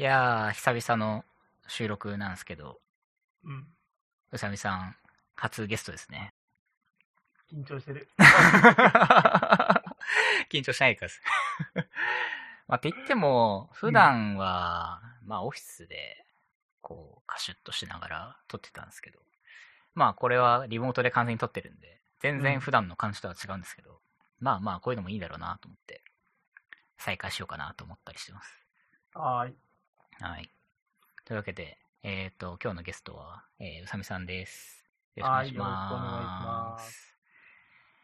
いやー、久々の収録なんですけど、うん。うさみさん、初ゲストですね。緊張してる。緊張しないでください。まあ、って言っても、普段は、まあ、オフィスで、こう、カシュッとしながら撮ってたんですけど、まあ、これはリモートで完全に撮ってるんで、全然普段の感じとは違うんですけど、まあまあ、こういうのもいいだろうなと思って、再開しようかなと思ったりしてます。はーい。はい。というわけで、えっ、と、今日のゲストは、えーうさみさんです。よろしくお願いします。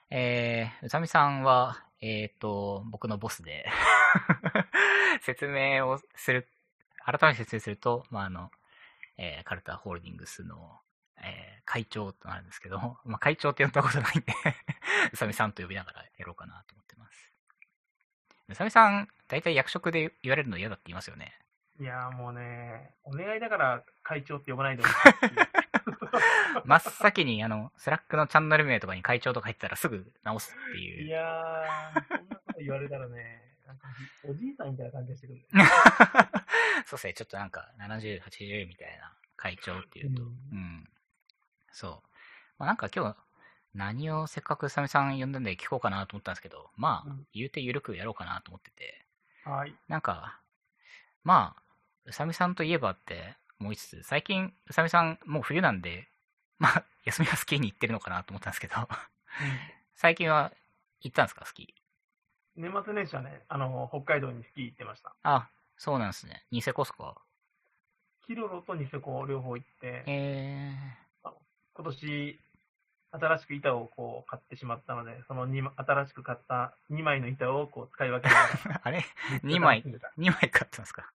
えーうさみさんは、えっ、と、僕のボスで、説明をする、改めて説明すると、まあ、あの、えーカルタホールディングスの、えー会長となるんですけど、まあ、会長って呼んだことないんで、うさみさんと呼びながらやろうかなと思ってます。うさみさん、大体役職で言われるの嫌だって言いますよね。いやーもうね、お願いだから会長って呼ばないでほしい 真っ先に、あの、 Slack のチャンネル名とかに会長とか入ってたらすぐ直すっていう。いやー、そんなこと言われたらね、なんかおじいさんみたいな感じがしてくる。そうですね、ちょっとなんか70、80みたいな会長っていうと。ううんん。そう。まあなんか今日、何をせっかくさみさん呼んだんで聞こうかなと思ったんですけど、まあうん、言うてゆるくやろうかなと思ってて、はい。なんか、まあ、うさみさんといえばって思いつつ、最近、うさみさんもう冬なんで、まあ、休みはスキーに行ってるのかなと思ったんですけど、最近は行ったんですか、スキー？年末年始はね、あの、北海道にスキー行ってました。あ、そうなんですね。ニセコっすか？キロロとニセコ両方行って、え今年、新しく板をこう買ってしまったので、その2新しく買った2枚の板をこう使い分けな あれら二枚ずっと楽しんでた ?2 枚買ってますか？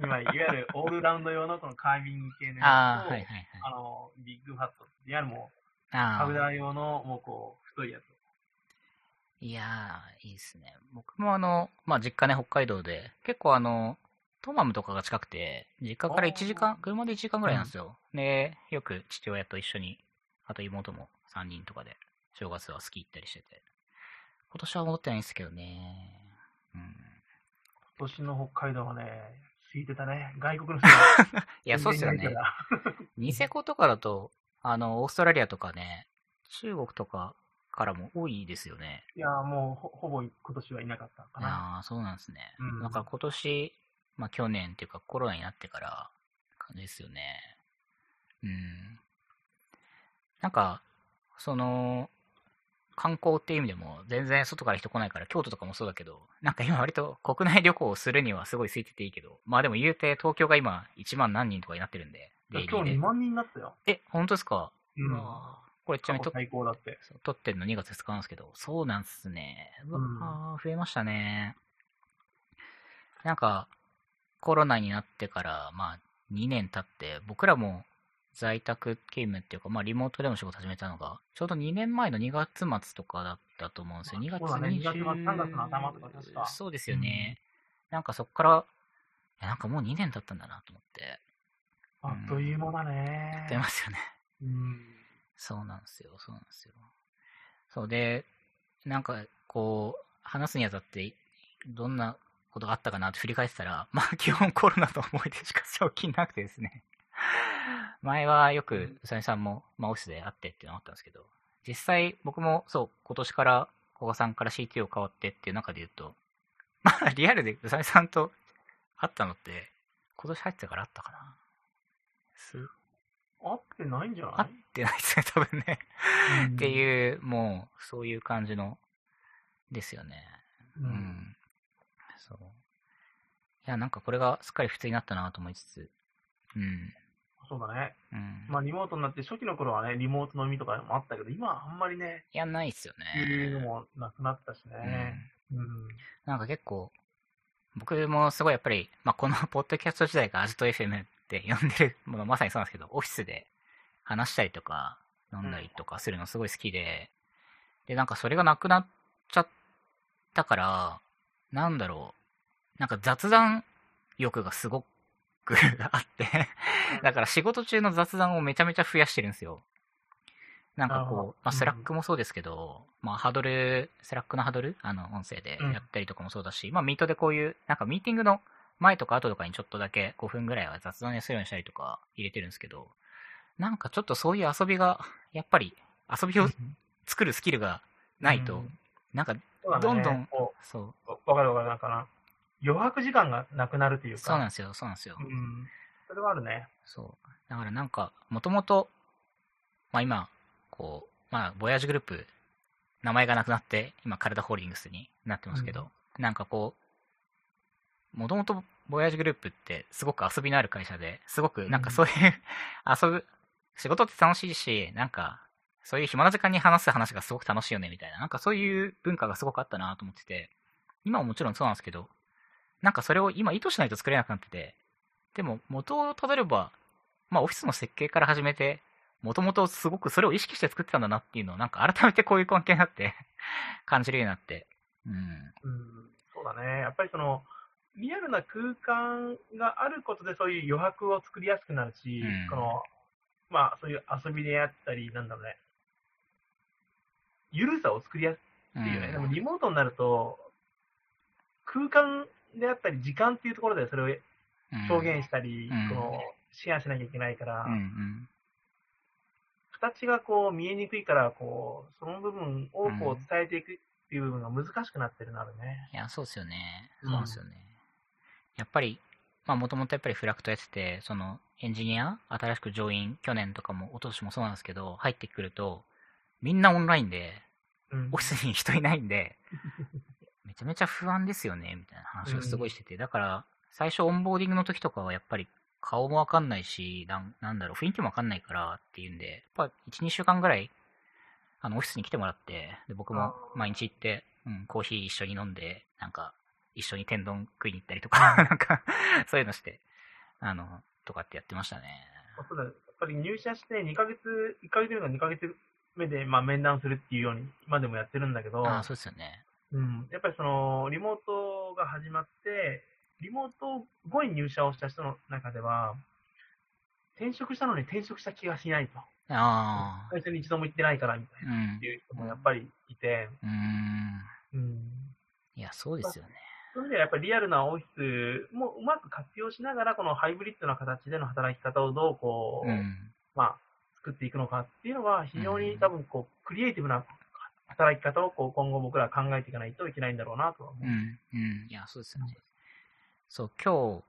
2枚、いわゆるオールラウンド用のこのカービング系のああ、やつと、はいはいはい。あの、ビッグファット、いわゆるもう、ああパウダー用の、もうこう、太いやつ。いやー、いいですね。僕もあの、まあ実家ね、北海道で、結構あの、トマムとかが近くて、実家から1時間、車で1時間ぐらいなんですよ。で、よく父親と一緒に、あと妹も3人とかで、正月はスキー行ったりしてて。今年は戻ってないんですけどね。うん。今年の北海道はね、空いてたね。外国の人が。いや、そうですよね ニセコとかだと、あの、オーストラリアとかね、中国とかからも多いですよね。いや、もうほ、ほぼ今年はいなかったかな。ああ、そうなんですね。うんだから今年、まあ去年っていうかコロナになってから、感じですよね。うん。なんか、その、観光っていう意味でも全然外から人来ないから、京都とかもそうだけど、なんか今割と国内旅行をするにはすごい空いてていいけど、まあでも言うて東京が今1万何人とかになってるんで、今日2ーで。万人になったよ。え、本当ですか？うん。これちなみにと最高だって。撮ってるの2月2日なんですけど、そうなんすね。うわうん増えましたね。なんか、コロナになってから、まあ、2年経って、僕らも在宅勤務っていうか、まあ、リモートでも仕事始めたのが、ちょうど2年前の2月末とかだったと思うんですよ。2月そうだね2 20月末3月の頭とか確かそうですよね。なんかそっから、いやなんかもう2年経ったんだなと思って、あっという間だね。出ますよね。うん。そうなんですよ、そうなんですよ。そうで、なんか、こう、話すにあたって、どんなことがあったかなって振り返ってたら、まあ、基本コロナの思い出しか正気なくてですね。前はよく、うさみさんも、まあ、オフィスで会ってっていうのがあったんですけど、実際、僕も、そう、今年から、古賀さんから CTO 変わってっていう中で言うと、まあ、リアルでうさみさんと会ったのって、今年入ってからあったかな。す合ってないんじゃ会っないてないですね、多分ね。うんっていう、もう、そういう感じの、ですよね。う。うんん。そう。いや、なんかこれがすっかり普通になったなと思いつつ、うん。そうだね。うん。まあ、リモートになって、初期の頃はね、リモート飲みとかもあったけど、今はあんまりね、やんないっすよそういうのね。もなくなったしうんね。。うん。なんか結構、僕もすごいやっぱり、まあ、このポッドキャスト時代がアジト FM って呼んでるものまさにそうなんですけど、オフィスで話したりとか、飲んだりとかするのすごい好きで、で、なんかそれがなくなっちゃったから、なんだろう、なんか雑談欲がすごくあって、だから仕事中の雑談をめちゃめちゃ増やしてるんですよ。なんかこう、まあ、うん。 Slack もそうですけど、まあ、ハドル、 Slack のハドル、あの、音声でやったりとかもそうだし、まあ、 Meet でこういう、なんかミーティングの前とか後とかにちょっとだけ5分ぐらいは雑談にするようにしたりとか入れてるんですけど、なんかちょっとそういう遊びが、やっぱり遊びを作るスキルがないと、うん。なんか、どんどんこそう、うわかるわかる。なんかな。余白時間がなくなるというか。そうなんですよ、そうなんですよ。うん。それはあるね。そう。だからなんか、もともと、まあ今、こう、まあ、ボヤージュグループ、名前がなくなって、今、カルダホールディングスになってますけど、なんかこう、もともとボヤージュグループってすごく遊びのある会社で、すごくなんかそういう、遊ぶ、仕事って楽しいし、なんか、そういう暇な時間に話す話がすごく楽しいよねみたいな、なんかそういう文化がすごくあったなと思ってて、今はもちろんそうなんですけど、なんかそれを今意図しないと作れなくなってて、でも元をたどれば、まあオフィスの設計から始めて、もともとすごくそれを意識して作ってたんだなっていうのをなんか改めてこういう関係になって 感じるようになって、うん。うん。そうだね。やっぱりその、リアルな空間があることでそういう余白を作りやすくなるし、うんこの、まあそういう遊びであったり、なんだろうね。ゆるさを作りやすうんいよね。でもリモートになると、空間であったり時間っていうところでそれを表現したり、うん。このシェアしなきゃいけないから、形がこう見えにくいから、こう、その部分をこう伝えていくっていう部分が難しくなってるなるね。いや、そうですよね。うん。そうですよね。やっぱり、まあもともとやっぱりフラクトやってて、そのエンジニア、新しく上院、去年とかも、一昨年もそうなんですけど、入ってくると、みんなオンラインで、うん。オフィスに人いないんで、め ちゃめちゃ不安ですよね、みたいな話をすごいしてて、だから、最初オンボーディングの時とかはやっぱり顔もわかんないし、なんなんだろう、雰囲気もわかんないからっていうんで、やっぱ1、2週間ぐらい、あの、オフィスに来てもらって、で、僕も毎日行って、うん、コーヒー一緒に飲んで、なんか、一緒に天丼食いに行ったりとか、なんか、そういうのして、あの、とかってやってましたね。そうだ。やっぱり入社して2ヶ月、1ヶ月目か2ヶ月目で、まあ、面談するっていうように今でもやってるんだけど、ああ、そうですよね。うん、やっぱりその、リモートが始まって、リモート後に入社をした人の中では、転職したのに転職した気がしないと。ああ、会社に一度も行ってないからみたいうな、んって。いう人もやっぱりいて、うーん。うん。いや、そうですよね。そういう意味ではやっぱりリアルなオフィスもうまく活用しながら、このハイブリッドな形での働き方をどうこう、うん。まあ、作っていくのかっていうのは、非常うんに多分こう、クリエイティブな働き方をこう今後僕ら考えていかないといけないんだろうなとは思う。うん、うん。いや、そうですよね。そう、今日、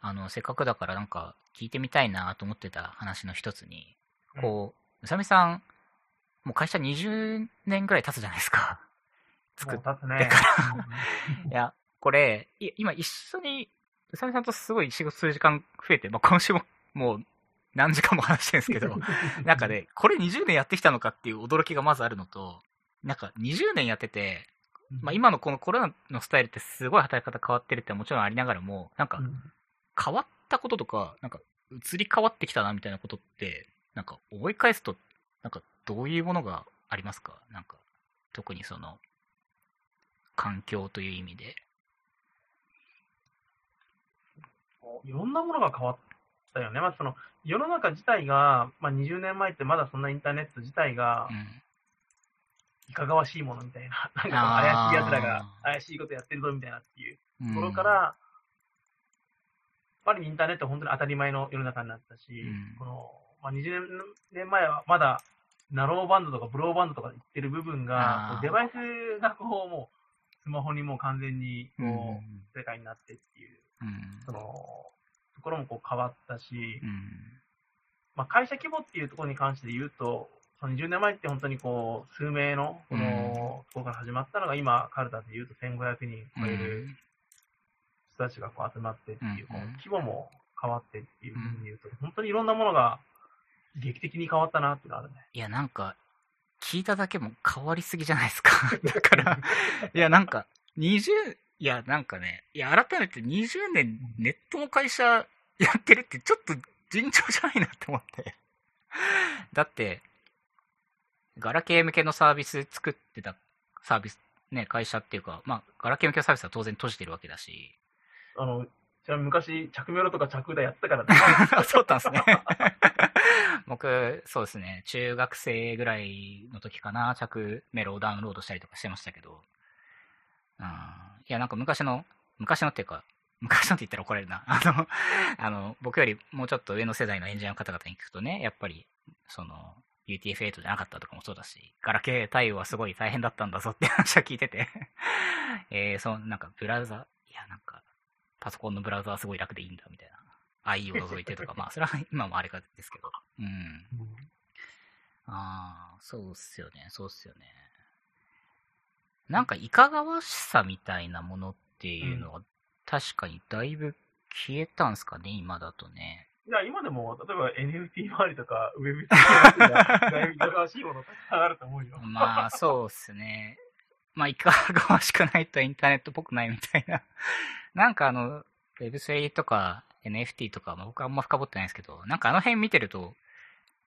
あの、せっかくだからなんか聞いてみたいなと思ってた話の一つに、こう、うさみさん、もう会社20年ぐらい経つじゃないですか。作っもう立つねて。いや、これ、い今一緒に、うさみさんとすごい仕事する時間増えて、まあ、今週ももう何時間も話してるんですけど、なんかね、これ20年やってきたのかっていう驚きがまずあるのと、なんか20年やってて、まあ、今のこのコロナのスタイルってすごい働き方変わってるってもちろんありながらも、なんかうん変わったこととか、なんか移り変わってきたなみたいなことって、なんか思い返すと、なんかどういうものがありますか？なんか、特にその、環境という意味で。いろんなものが変わったよね。まあ、その世の中自体が、まあ、20年前ってまだそんなインターネット自体がうん。いかがわしいものみたいな、なんか怪しい奴らが怪しいことやってるぞみたいなっていううんところから、やっぱりインターネットは本当に当たり前の世の中になったし、うんこのまあ、20年前はまだナローバンドとかブローバンドとか言ってる部分がデバイスがこうもうスマホにもう完全にこう、うん世界になってっていう、うん。そのところもこう変わったし、うん。まあ、会社規模っていうところに関して言うと、その20年前って本当にこう数名のこのところから始まったのが、今、カルタで言うと1500人超える人たちがこう集まってっていう、規模も変わってっていうふうに言うと、本当にいろんなものが劇的に変わったなっていうのがあるね。いや、なんか、聞いただけも変わりすぎじゃないですか。だから、いや、なんか、20、いや、なんかね、いや、改めて20年ネットの会社やってるってちょっと尋常じゃないなって思って。だって、ガラケー向けのサービス作ってたサービス、ね、会社っていうか、まあ、ガラケー向けのサービスは当然閉じてるわけだし。あの、ちなみに昔、着メロとか着歌やってたからね。あ そうだったんですね。僕、そうですね、中学生ぐらいの時かな、着メロをダウンロードしたりとかしてましたけど、うん、いや、なんか昔の、昔のっていうか、昔のって言ったら怒られるな。あの、あの、僕よりもうちょっと上の世代のエンジニアの方々に聞くとね、やっぱり、その、UTF-8 じゃなかったとかもそうだし、ガラケー対応はすごい大変だったんだぞって話は聞いててえー、そう、なんかブラウザ、いや、なんか、パソコンのブラウザはすごい楽でいいんだ、みたいな。IE を除いてとか、まあ、それは今もあれかですけど。うん。ああ、そうっすよね、そうっすよね。なんか、いかがわしさみたいなものっていうのは、確かにだいぶ消えたんすかね、今だとね。いや、今でも、例えば NFT 周りとか、ウェブが、だいぶいかがわしいものたくさんあると思うよ。まあ、そうっすね。まあ、いかがわしくないとインターネットっぽくないみたいな。なんかあの、Web3 とか NFT とか、まあ、僕はあんま深掘ってないですけど、なんかあの辺見てると、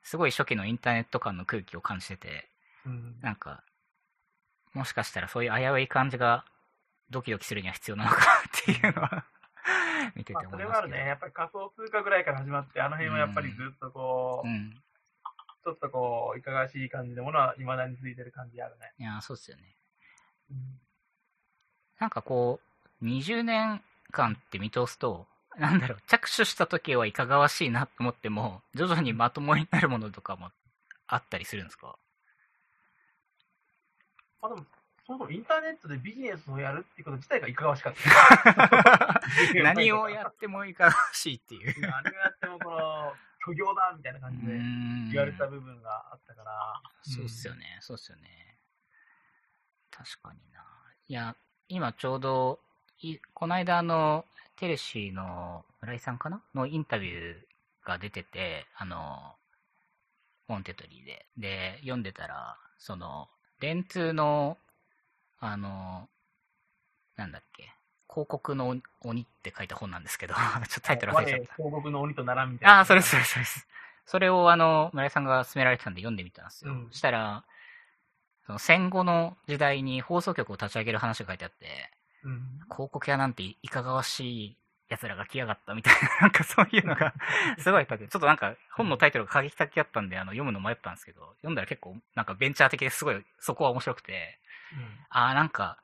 すごい初期のインターネット感の空気を感じてて、うん、なんか、もしかしたらそういう危うい感じがドキドキするには必要なのかなっていうのは 見てて思いますけど。それはあるね。やっぱり仮想通貨ぐらいから始まって、あの辺はやっぱりずっとこう、うん、ちょっとこう、いかがわしい感じのものは未だに続いてる感じあるね。いや、そうっすよね。うん、なんかこう、20年間って見通すと、なんだろう、着手した時はいかがわしいなと思っても、徐々にまともになるものとかもあったりするんですか？あ、でも、そもそもインターネットでビジネスをやるっていうこと自体がいかがわしかった。何をやってもいかがわしいっていう。何をやってもこの、虚業だみたいな感じで言われた部分があったから。そうっすよね、そうっすよね。確かにな。いや、今ちょうど、いこの間あの、テレシーの村井さんかな？のインタビューが出てて、あの、モンテトリーで。で、読んでたら、その、電通のあの、なんだっけ、広告の鬼って書いた本なんですけど、ちょっとタイトル忘れちゃった。広告の鬼と並んみたいな。ああ、それそれそれです。それをあの、村井さんが勧められてたんで読んでみたんですよ。うん、そしたら、その戦後の時代に放送局を立ち上げる話が書いてあって、うん、広告屋なんていかがわしい奴らが来やがったみたいな、なんかそういうのがすごい書いてちょっとなんか本のタイトルが過激的だったんで、あの、読むの迷ったんですけど、読んだら結構なんかベンチャー的ですごい、そこは面白くて、うん、ああ、なんか、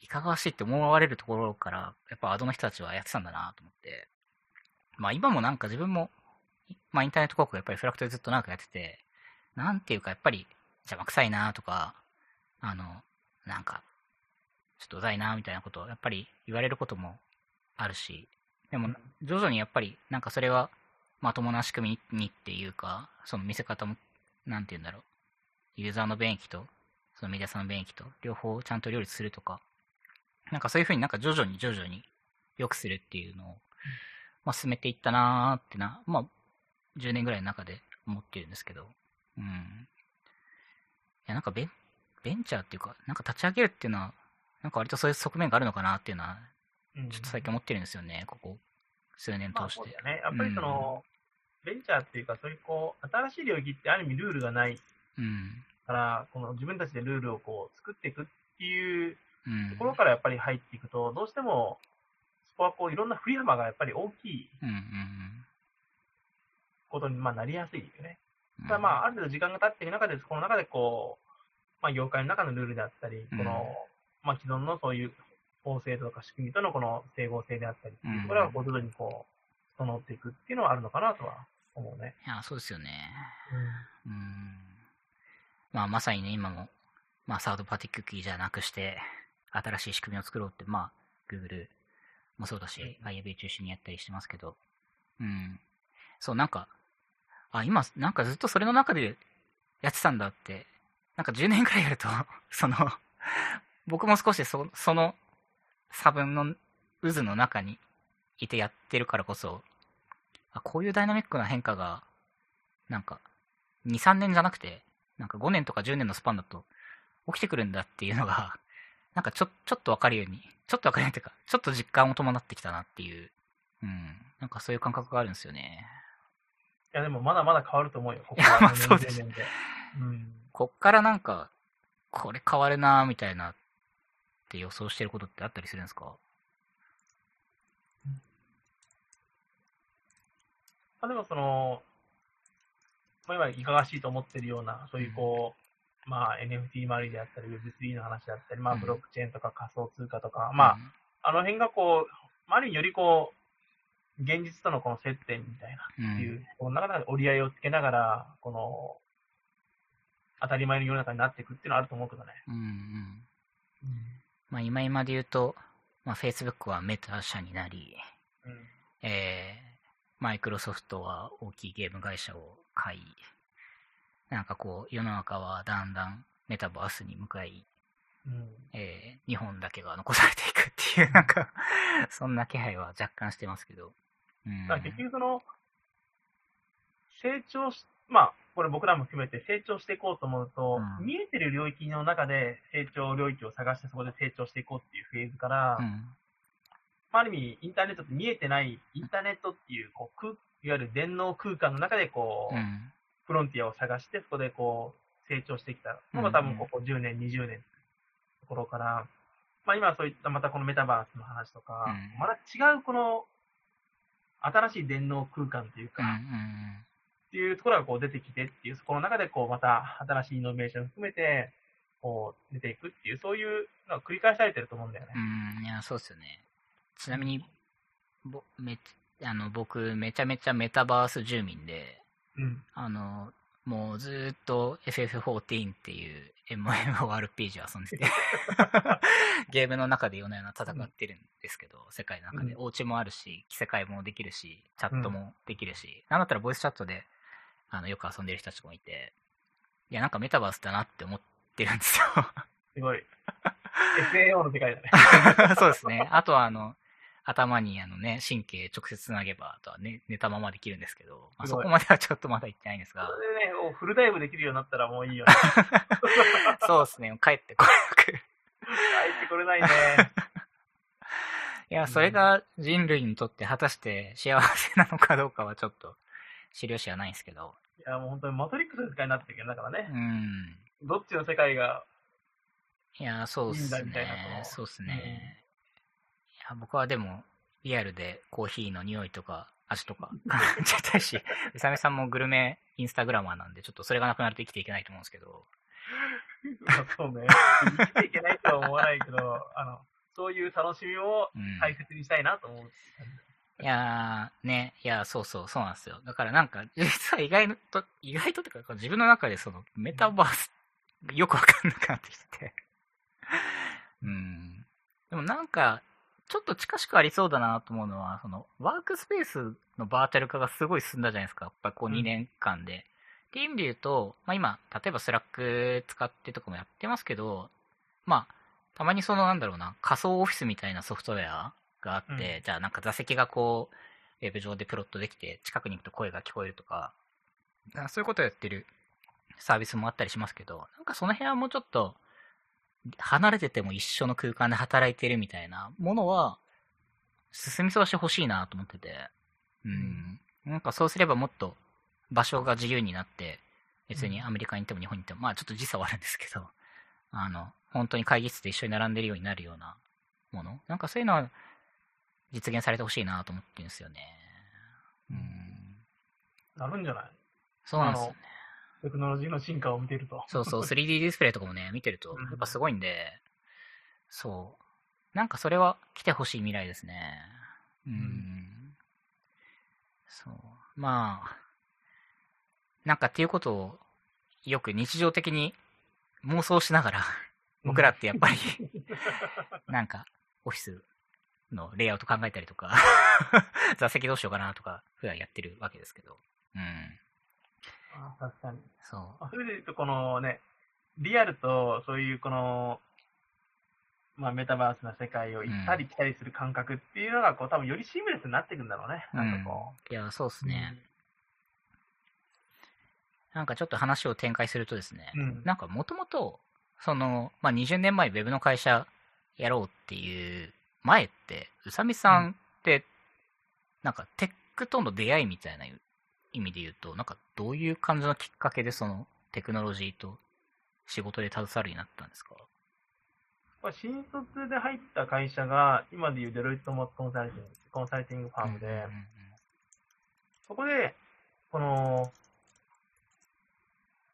いかがわしいって思われるところから、やっぱアドの人たちはやってたんだなと思って。まあ今もなんか自分も、まあインターネット広告やっぱりフラクトでずっと長くやってて、なんていうかやっぱり邪魔くさいなとか、あの、なんか、ちょっとうざいなみたいなことをやっぱり言われることもあるし、でも徐々にやっぱりなんかそれはまともな仕組みにっていうか、その見せ方も、なんて言うんだろう、ユーザーの便益とそのメディアさんの便益と両方ちゃんと両立するとか、なんかそういうふうになんか徐々に徐々に良くするっていうのを、まあ、進めていったなーってな、まあ、10年ぐらいの中で思ってるんですけど、うん。いや、なんかベン、ベンチャーっていうか、なんか立ち上げるっていうのは、なんか割とそういう側面があるのかなっていうのは、ちょっと最近思ってるんですよね、ここ、数年通して。まあ、ね。やっぱりその、うん、ベンチャーっていうか、そういうこう、新しい領域ってある意味ルールがない。うん。から、この自分たちでルールをこう作っていくっていうところからやっぱり入っていくと、どうしても、そこはこういろんな振り幅がやっぱり大きいことにまあなりやすいですよね。ただまあ、ある程度時間が経っていく中で、この中でこう、まあ、業界の中のルールであったり、この、まあ、既存のそういう法制度とか仕組みとのこの整合性であったり、これはこう徐々にこう、整っていくっていうのはあるのかなとは思うね。いや、そうですよね。うん。うんまあ、まさにね、今も、まあ、サードパーティクッキーじゃなくして、新しい仕組みを作ろうって、まあ、Google もそうだし、IAB 中心にやったりしてますけど、うん。そう、なんか、あ、今、なんかずっとそれの中でやってたんだって、なんか10年くらいやると、その、僕も少しそその差分の渦の中にいてやってるからこそ、あ、こういうダイナミックな変化が、なんか、2、3年じゃなくて、なんか5年とか10年のスパンだと起きてくるんだっていうのが、なんかちょ、ちょっとわかるように、ちょっとわかるようにっていうか、ちょっと実感を伴ってきたなっていう、うん、なんかそういう感覚があるんですよね。いや、でもまだまだ変わると思うよ、ここから。まあそうです。うん、こっからなんか、これ変わるなみたいなって予想してることってあったりするんですか？まあ、でもその、まあ、今いかがしいと思ってるような、そういうこう、うん、まあ NFT 周りであったり、Web3 の話であったり、まあブロックチェーンとか仮想通貨とか、うん、まあ、あの辺がこう、まあ、ある意味よりこう、現実とのこの接点みたいなうんっていう、この中で折り合いをつけながら、この、当たり前の世の中になっていくっていうのはあると思うけどね。うんうん。まあ今今で言うと、まあ Facebook はメタ社になり、うん。えー、マイクロソフトは大きいゲーム会社を買い、なんかこう世の中はだんだんメタバースに向かい、うん。えー日本だけが残されていくっていう、なんか、そんな気配は若干してますけど。うん。結局その、成長し、まあ、これ僕らも含めて成長していこうと思うと、うん見えてる領域の中で成長領域を探してそこで成長していこうっていうフェーズから、うん。まあ、ある意味インターネットって見えてない、インターネットっていう、こう、空いわゆる電脳空間の中でこう、うん。フロンティアを探して、そこでこう、成長してきたのうんが多分ここ10年、20年ところから、まあ今そういったまたこのメタバースの話とか、うんまた違うこの、新しい電脳空間というか、うん。うん。っていうところがこう出てきてっていう、そこの中でこうまた新しいイノベーションを含めて、こう出ていくっていう、そういうのが繰り返されてると思うんだよね。うん、いや、そうですよね。ちなみに、ぼめあの僕、めちゃめちゃメタバース住民で、うん。あの、もうずーっと FF14 っていう MMORPG を遊んでて、ゲームの中で夜な夜な戦ってるんですけど、世界の中で。うんお家もあるし、着せ替えもできるし、チャットもできるし、なんだったらボイスチャットであのよく遊んでる人たちもいて、いや、なんかメタバースだなって思ってるんですよ。すごい。FAO の世界だね。そうですね。あとは、あの、頭にあのね、神経直接つなげば、あとはね、寝たままできるんですけど、まあ、そこまではちょっとまだ行ってないんですがそ、れでね、もうフルダイブできるようになったらもういいよね。そうですね、帰ってこなく。入ってこれないね。いや、それが人類にとって果たして幸せなのかどうかはちょっと知る由はないんですけど、いや、もう本当にマトリックスの世界になってるけど、だからうね、ん。どっちの世界が、いや、そうっすね。そうっすね。僕はでも、リアルでコーヒーの匂いとか味とか感じたいし、うさみさんもグルメインスタグラマーなんで、ちょっとそれがなくなると生きていけないと思うんですけど、まあそうね、生きていけないとは思わないけど、あの、そういう楽しみをうん。大切にしたいなと思う。いやー、ね、いや、そうそう、そうなんですよ。だからなんか、実は意外と、意外とってか、自分の中でその、メタバース、よくわかんなくなってきてて。うん。でもなんか、ちょっと近しくありそうだなと思うのは、その、ワークスペースのバーチャル化がすごい進んだじゃないですか。やっぱこううん2年間で。っていう意味で言うと、まあ今、例えば Slack 使ってとかもやってますけど、まあ、たまにそのなんだろうな、仮想オフィスみたいなソフトウェアがあって、うんじゃあなんか座席がこう、ウェブ上でプロットできて、近くに行くと声が聞こえるとか、あそういうことをやってるサービスもあったりしますけど、なんかその辺はもうちょっと、離れてても一緒の空間で働いてるみたいなものは、進みそうしてほしいなと思ってて、うん。なんかそうすればもっと場所が自由になって、別にアメリカに行っても日本に行っても、まあちょっと時差はあるんですけど、あの、本当に会議室で一緒に並んでるようになるようなもの。なんかそういうのは実現されてほしいなと思ってるんですよね。うん。なるんじゃない？そうなんですよね。テクノロジーの進化を見てると。そうそう、3D ディスプレイとかもね、見てるとうん、やっぱすごいんで、そう。なんかそれは来てほしい未来ですね。うん。んそう。まあ、なんかっていうことを、よく日常的に妄想しながら、僕らってやっぱり、なんか、オフィスのレイアウト考えたりとか、座席どうしようかなとか、普段やってるわけですけど。うん。あ確かに。そう。まあそれで言うと、このね、リアルとそういうこの、まあ、メタバースな世界を行ったり来たりする感覚っていうのが、こう、多分よりシームレスになっていくんだろうね。なんかこいや、そうっすう。ね。なんかちょっと話を展開するとですね、うん。なんかもともと、その、まあ、20年前ウェブの会社やろうっていう前って、宇佐美さんって、なんかテックとの出会いみたいな意味で言うと、なんかどういう感じのきっかけでそのテクノロジーと仕事で携わるようになったんですか？これ新卒で入った会社が、今でいうデロイトモコンサルティング、コンサルティングファームで、うんうんそこで、この、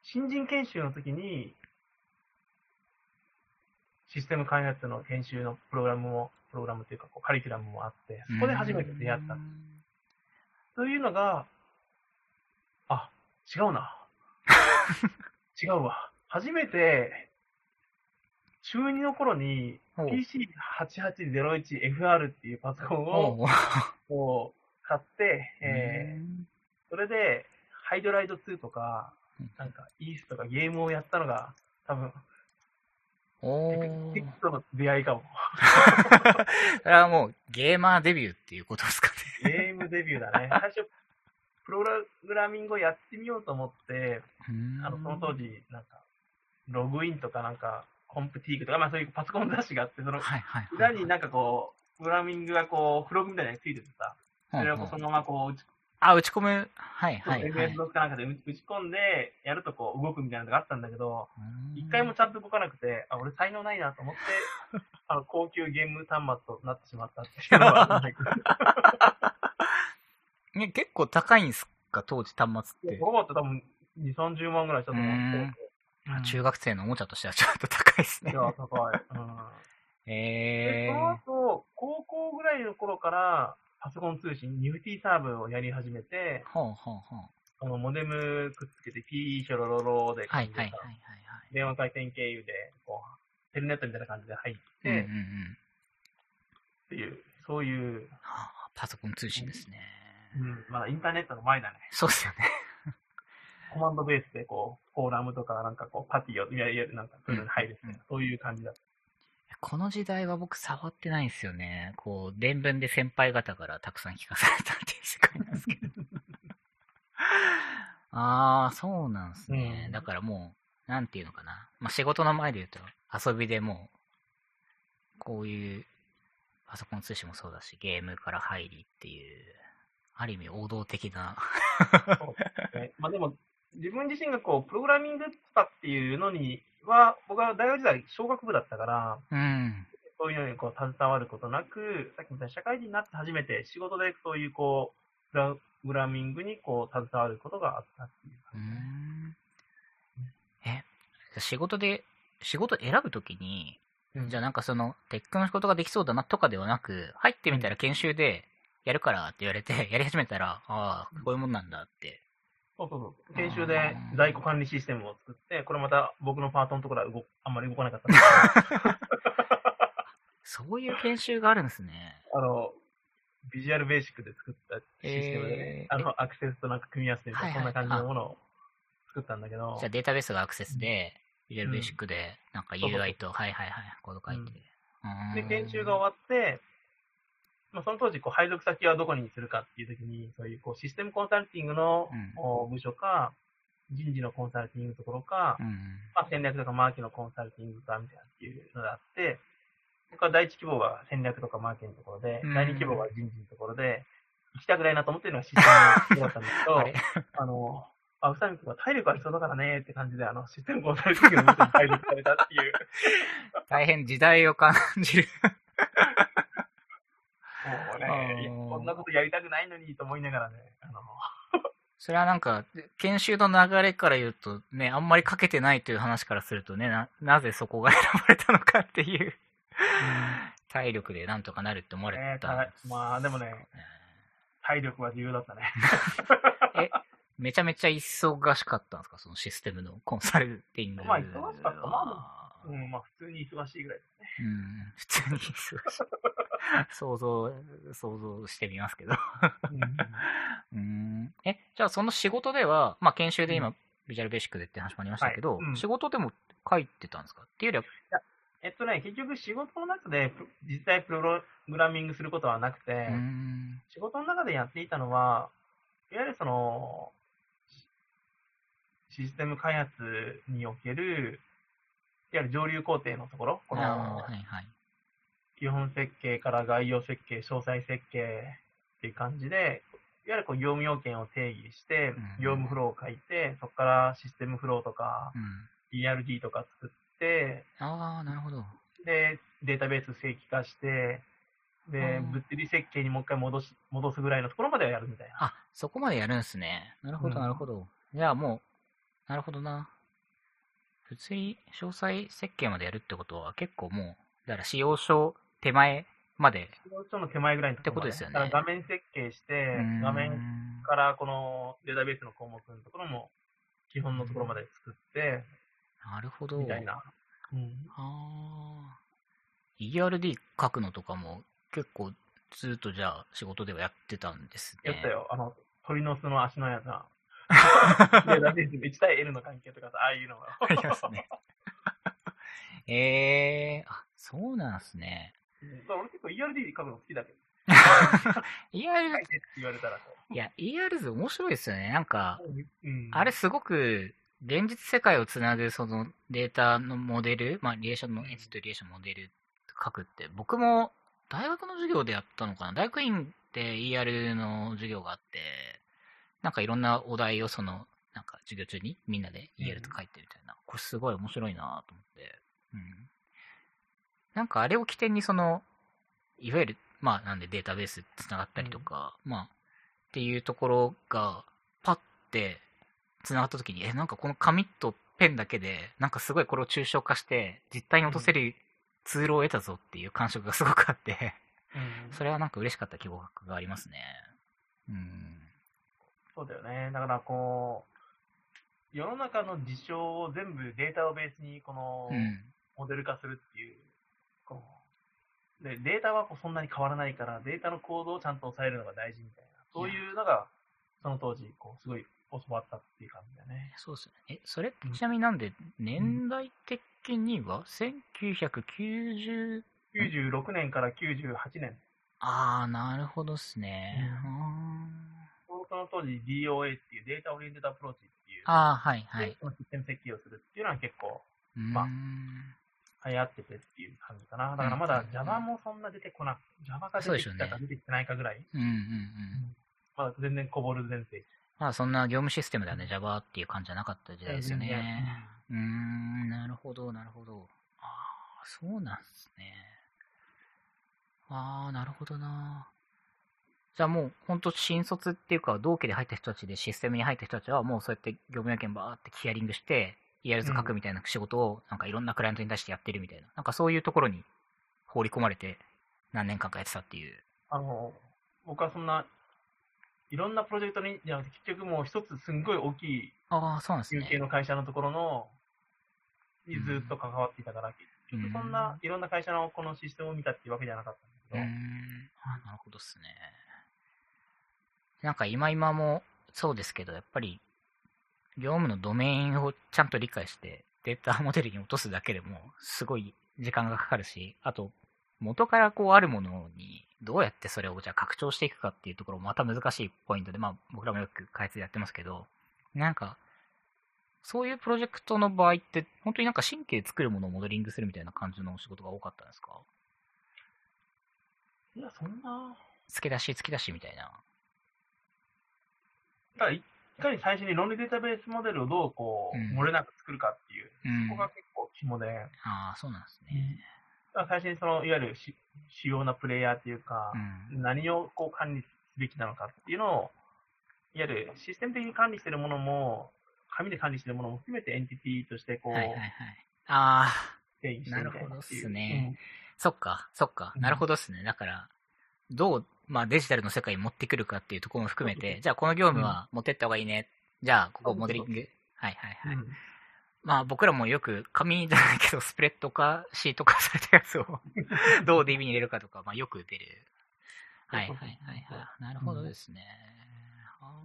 新人研修の時に、システム開発の研修のプログラムをプログラムというか、こうカリキュラムもあって、そこで初めて出会った。というのが、あ、違うな。違うわ。初めて、中2の頃にほう PC8801FR っていうパソコンを買って、えーそれで、ハイドライド2とかうん、なんか、イースとかゲームをやったのが、多分、おテクーとの出会いかも。それはもうゲーマーデビューっていうことですかね。ゲームデビューだね。最初、プログラミングをやってみようと思って、あの、その当時、なんか、ログインとかなんか、コンプティークとか、まあそういうパソコン雑誌があって、その。裏になんかこう、プログラミングがこう、フログみたいなのがついててさ、それをそのままこう、あ、打ち込む？はいはいはい。MS ドかなんかで打ち込んで、やるとこう動くみたいなのがあったんだけど、うん一回もちゃんと動かなくて、あ、俺才能ないなと思って、あの、高級ゲーム端末となってしまったっていうのは ね、結構高いんすか、当時端末って。ロボット多分2、30万ぐらいしたと思って。うん中学生のおもちゃとしてはちょっと高いですねい。や、高い。うん。で、えその後、高校ぐらいの頃から、パソコン通信、ニフティサーブをやり始めてー。、ほうほうほう。あの、モデムくっつけて、ピーショロロロで、はいはいはいはい電話回線経由で、こう、テルネットみたいな感じで入って、はい。うんうんうん。っていう、そういう、はあパソコン通信ですね。うん、まあインターネットの前だね。そうっすよね。コマンドベースでこう、フォーラムとか、なんかこう、パティを、いわゆるなんかそういうのに入るみたいな、そういう感じだった。この時代は僕触ってないんですよね。こう、伝聞で先輩方からたくさん聞かされたっていう世界なんですけど。ああ、そうなんですね。うんだからもう、なんていうのかな。まあ、仕事の前で言うと、遊びでもう、こういう、パソコン通信もそうだし、ゲームから入りっていう、ある意味王道的な。ねまあでも、自分自身がこう、プログラミングとかっていうのには、僕は大学時代小学部だったから、うん。そういうのにこう、携わることなく、さっきみたいに社会人になって初めて仕事でそういうこう、プログラミングにこう、携わることがあったっていうう感じ。ん。え、仕事で、仕事選ぶときに、うんじゃあなんかその、テックの仕事ができそうだなとかではなく、入ってみたら研修で、やるからって言われて、やり始めたら、ああ、こういうもんなんだって。そうそうそう。研修で在庫管理システムを作って、これまた僕のパートのところは動くあんまり動かなかった そういう研修があるんですね。あの、ビジュアルベーシックで作ったシステムでね、えーあの、アクセスとなんか組み合わせてそんな感じのものを作ったんだけどじゃあ、データベースがアクセスで、ビジュアルベーシックで、なんか UI と、はいはいはい、コード書いて。うーんで、研修が終わって、まあ、その当時、こう、配属先はどこにするかっていう時に、そういう、こう、システムコンサルティングのうんお部署か、人事のコンサルティングのところか、うん。まあ、戦略とかマーケのコンサルティングかみたいなっていうのがあって、僕は第一希望が戦略とかマーケのところで、うん第二希望が人事のところで、行きたくないなと思ってるのがシステム だったんですけどあれ、あの、あ、宇佐美君は体力ありそうだからねって感じで、あの、システムコンサルティングの部署に配属されたっていう、大変時代を感じる。もうね、あーいやこんなことやりたくないのにと思いながらね、あの、それはなんか、研修の流れから言うとね、あんまりかけてないという話からするとね、な、なぜそこが選ばれたのかっていう、体力でなんとかなるって思われねたんです、まあでもね、体力は重要だったね。え、めちゃめちゃ忙しかったんですか？そのシステムのコンサルティングは。まあ忙しかったまうん、まあ普通に忙しいぐらいですね。うん、普通に忙しい。想像、想像してみますけど。うん。え、じゃあその仕事では、まあ研修で今、ビジュアルベーシックでって話もありましたけど、はいうん仕事でも書いてたんですか？っていうよりは、えっとね、結局仕事の中でプ実際プログラミングすることはなくて、うん。仕事の中でやっていたのは、いわゆるその、システム開発における、いわゆる上流工程のところ、このはいはい。基本設計から概要設計、詳細設計っていう感じで、いわゆるこう業務要件を定義してうん、業務フローを書いて、そこからシステムフローとか、うん。ERD とか作って、ああ、なるほど。で、データベース正規化して、で、うん物理設計にもう一回戻し、戻すぐらいのところまではやるみたいな。あ、そこまでやるんすね。なるほど、うんなるほど。じゃあもう、なるほどな。物理詳細設計までやるってことは結構もう、だから使用書手前まで。ちょっと手前ぐらいのところまってことですよね画面設計して、画面からこのデータベースの項目のところも基本のところまで作って、なるほど。みたいな。うん。ああ。ERD 書くのとかも結構ずっとじゃあ仕事ではやってたんですね。やったよ。あの、鳥の巣の足のやつな。データベース1対 L の関係とかさ、ああいうのが。ありますね。ええー、あ、そうなんすね。俺結構 ERD 書くの好きだけど。ER って言われたらこいや、ER 図面白いですよね。なんか、う。うん。あれすごく、現実世界をつなぐそのデータのモデル、まあ、リレーションの、エンチとリレーションモデル書くって、僕も大学の授業でやったのかな大学院で ER の授業があって、なんかいろんなお題をその、なんか授業中にみんなで ER と書いてみたいな。これすごい面白いなと思って。うん。なんかあれを起点にその、いわゆる、まあなんでデータベースつながったりとか、まあ、っていうところが、パッてつながった時に、え、なんかこの紙とペンだけで、なんかすごいこれを抽象化して、実体に落とせるツールを得たぞっていう感触がすごくあって、うん。それはなんか嬉しかった記憶がありますね。うん。そうだよね。だからこう、世の中の事象を全部データをベースにこの、うん。モデル化するっていう、こうでデータはこうそんなに変わらないから、データのコードをちゃんと抑えるのが大事みたいな、そういうのが、その当時、こう、すごい教わったっていう感じだよね。そうですね。え、それってちなみになんで、年代的には、1990、96年から98年、あー、なるほどっすね。その当時 DOA っていう data oriented approach っていう、あー、はい、はい。システム設計をするっていうのは結構うーん。まあ流行っててっていう感じかな。だからまだ Java もそんな出てこなく、Java が出てきたか出てきてないかぐらい、うんうんうん。まだ全然こぼる前世。まあそんな業務システムではね、Java っていう感じじゃなかった時代ですよね。うーん、なるほど、なるほど。ああ、そうなんですね。ああ、なるほどな。じゃあもう、ほんと新卒っていうか、同期で入った人たちでシステムに入った人たちは、もうそうやって業務要件バーってヒアリングして、ER 図書くみたいな仕事を、なんかいろんなクライアントに対してやってるみたいな。なんかそういうところに放り込まれて、何年間かやってたっていう。あの、僕はそんな、いろんなプロジェクトに、じゃなくて結局もう一つすんごい大きいああ、そうなんです有形ね。の会社のところの、にずっと関わっていたから、結局そんな、いろんな会社のこのシステムを見たっていうわけじゃなかったんだけど、ん。あなるほどっすね。なんか今今もそうですけど、やっぱり業務のドメインをちゃんと理解してデータモデルに落とすだけでもすごい時間がかかるし、あと元からこうあるものにどうやってそれをじゃあ拡張していくかっていうところもまた難しいポイントで、まあ僕らもよく開発でやってますけど、なんかそういうプロジェクトの場合って本当になんか神経作るものをモデリングするみたいな感じのお仕事が多かったんですか？いや、そんな、付け出し付け出しみたいな。だからいかに最初に論理データベースモデルをどうこう、うん漏れなく作るかっていう、うん。ここが結構肝で、ああ、そうなんですね。最初にその、いわゆるし主要なプレイヤーっていうか、うん。何をこう管理すべきなのかっていうのを、いわゆるシステム的に管理しているものも、紙で管理しているものも含めてエンティティとしてこう、はいはいはい。ああ、定義してみたいなるほどっっていうすねそっか、そっか。うんなるほどっすね。だから、どう、まあデジタルの世界に持ってくるかっていうところも含めて、じゃあこの業務は持ってった方がいいね。じゃあ、ここモデリング。はいはいはい。うんうんまあ僕らもよく紙じゃないけど、スプレッドかシート化されたやつを どう DB に入れるかとか、まあよく出る。はいはいはいはい。なるほどですね。あ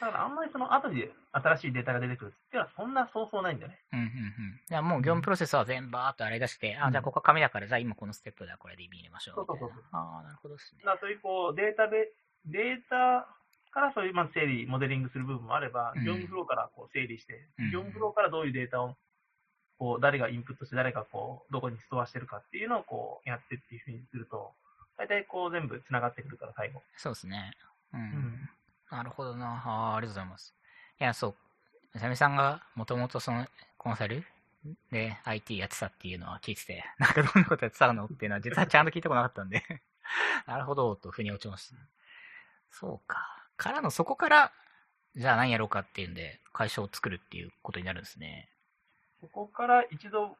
だからあんまりその後で新しいデータが出てくるっていうのはそんなそうそうないんだよね。ーうんうんうん。じゃあもう業務プロセスは全部バーっと洗い出して、あ、じゃあここは紙だから、じゃあ今このステップではこれ DB 入れましょう。そうそうそうああ、なるほどですねだ。そういうこうデータベデータからそういうまあ整理、モデリングする部分もあれば、うん業務フローからこう整理して、うん業務フローからどういうデータをこう誰がインプットして誰がこうどこにストアしてるかっていうのをこうやってっていうふうにすると、大体こう全部繋がってくるから最後。そうですね。うん。んなるほどな。あーありがとうございます。いや、そう。めさみさんがもともとそのコンサルで IT やってたっていうのは聞いてて、なんかどんなことやってたのっていうのは実はちゃんと聞いたことなかったんで、なるほど、と腑に落ちました。そうか。からの、そこから、じゃあ何やろうかっていうんで、会社を作るっていうことになるんですね。そこから一度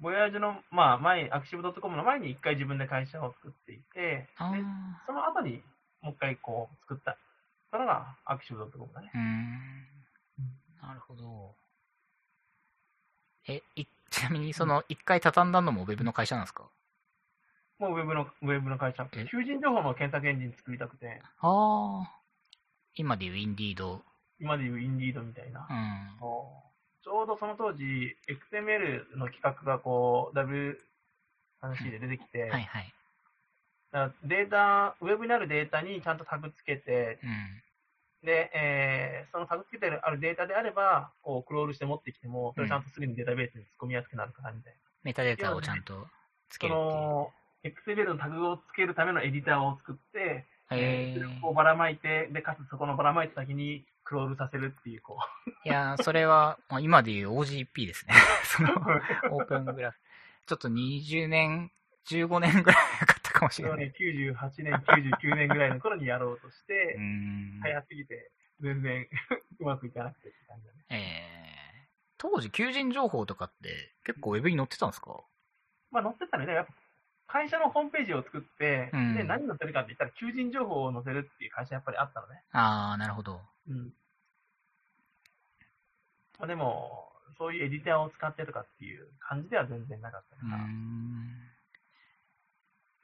ボヤージュの、まあ、前、アクシブ .com の前に一回自分で会社を作っていて、あでその後にもう一回こう作った。それがアクシブ .com だねー。うーん。なるほど。え、い、ちなみにその、一回畳んだのもウェブの会社なんですか？もうウェブの、ウェブの会社。え？求人情報の検索エンジン作りたくて、ああ。今でいうインディード。今でいうインディードみたいなう。ん。ちょうどその当時、XML の企画がこう、W3C で出てきて、はいはい。データ、ウェブにあるデータにちゃんとタグつけて、うん。で、えーそのタグつけてあるデータであれば、こう、クロールして持ってきても、それちゃんとすぐにデータベースに突っ込みやすくなるから、みたいな。メタデータをちゃんとつけそるっていう。の、XML のタグをつけるためのエディターを作って、へそれをこうばらまいて、で、かつそこのばらまいた先にクロールさせるっていう、こいやー、それは、まあ、今でいう OGP ですね。その、う。オープングラフ。ちょっと20年、15年ぐらいかかったかもしそれない。ね、98年、99年ぐらいの頃にやろうとして。早すぎて、全然 うまくいかなくてって感じだね。えー、当時、求人情報とかって結構ウェブに載ってたんですか？まあ載ってたね。やっぱ会社のホームページを作って、うんで、何載せるかって言ったら、求人情報を載せるっていう会社やっぱりあったのね。あー、なるほど。うん。まあでも、そういうエディターを使ってとかっていう感じでは全然なかったから、ん。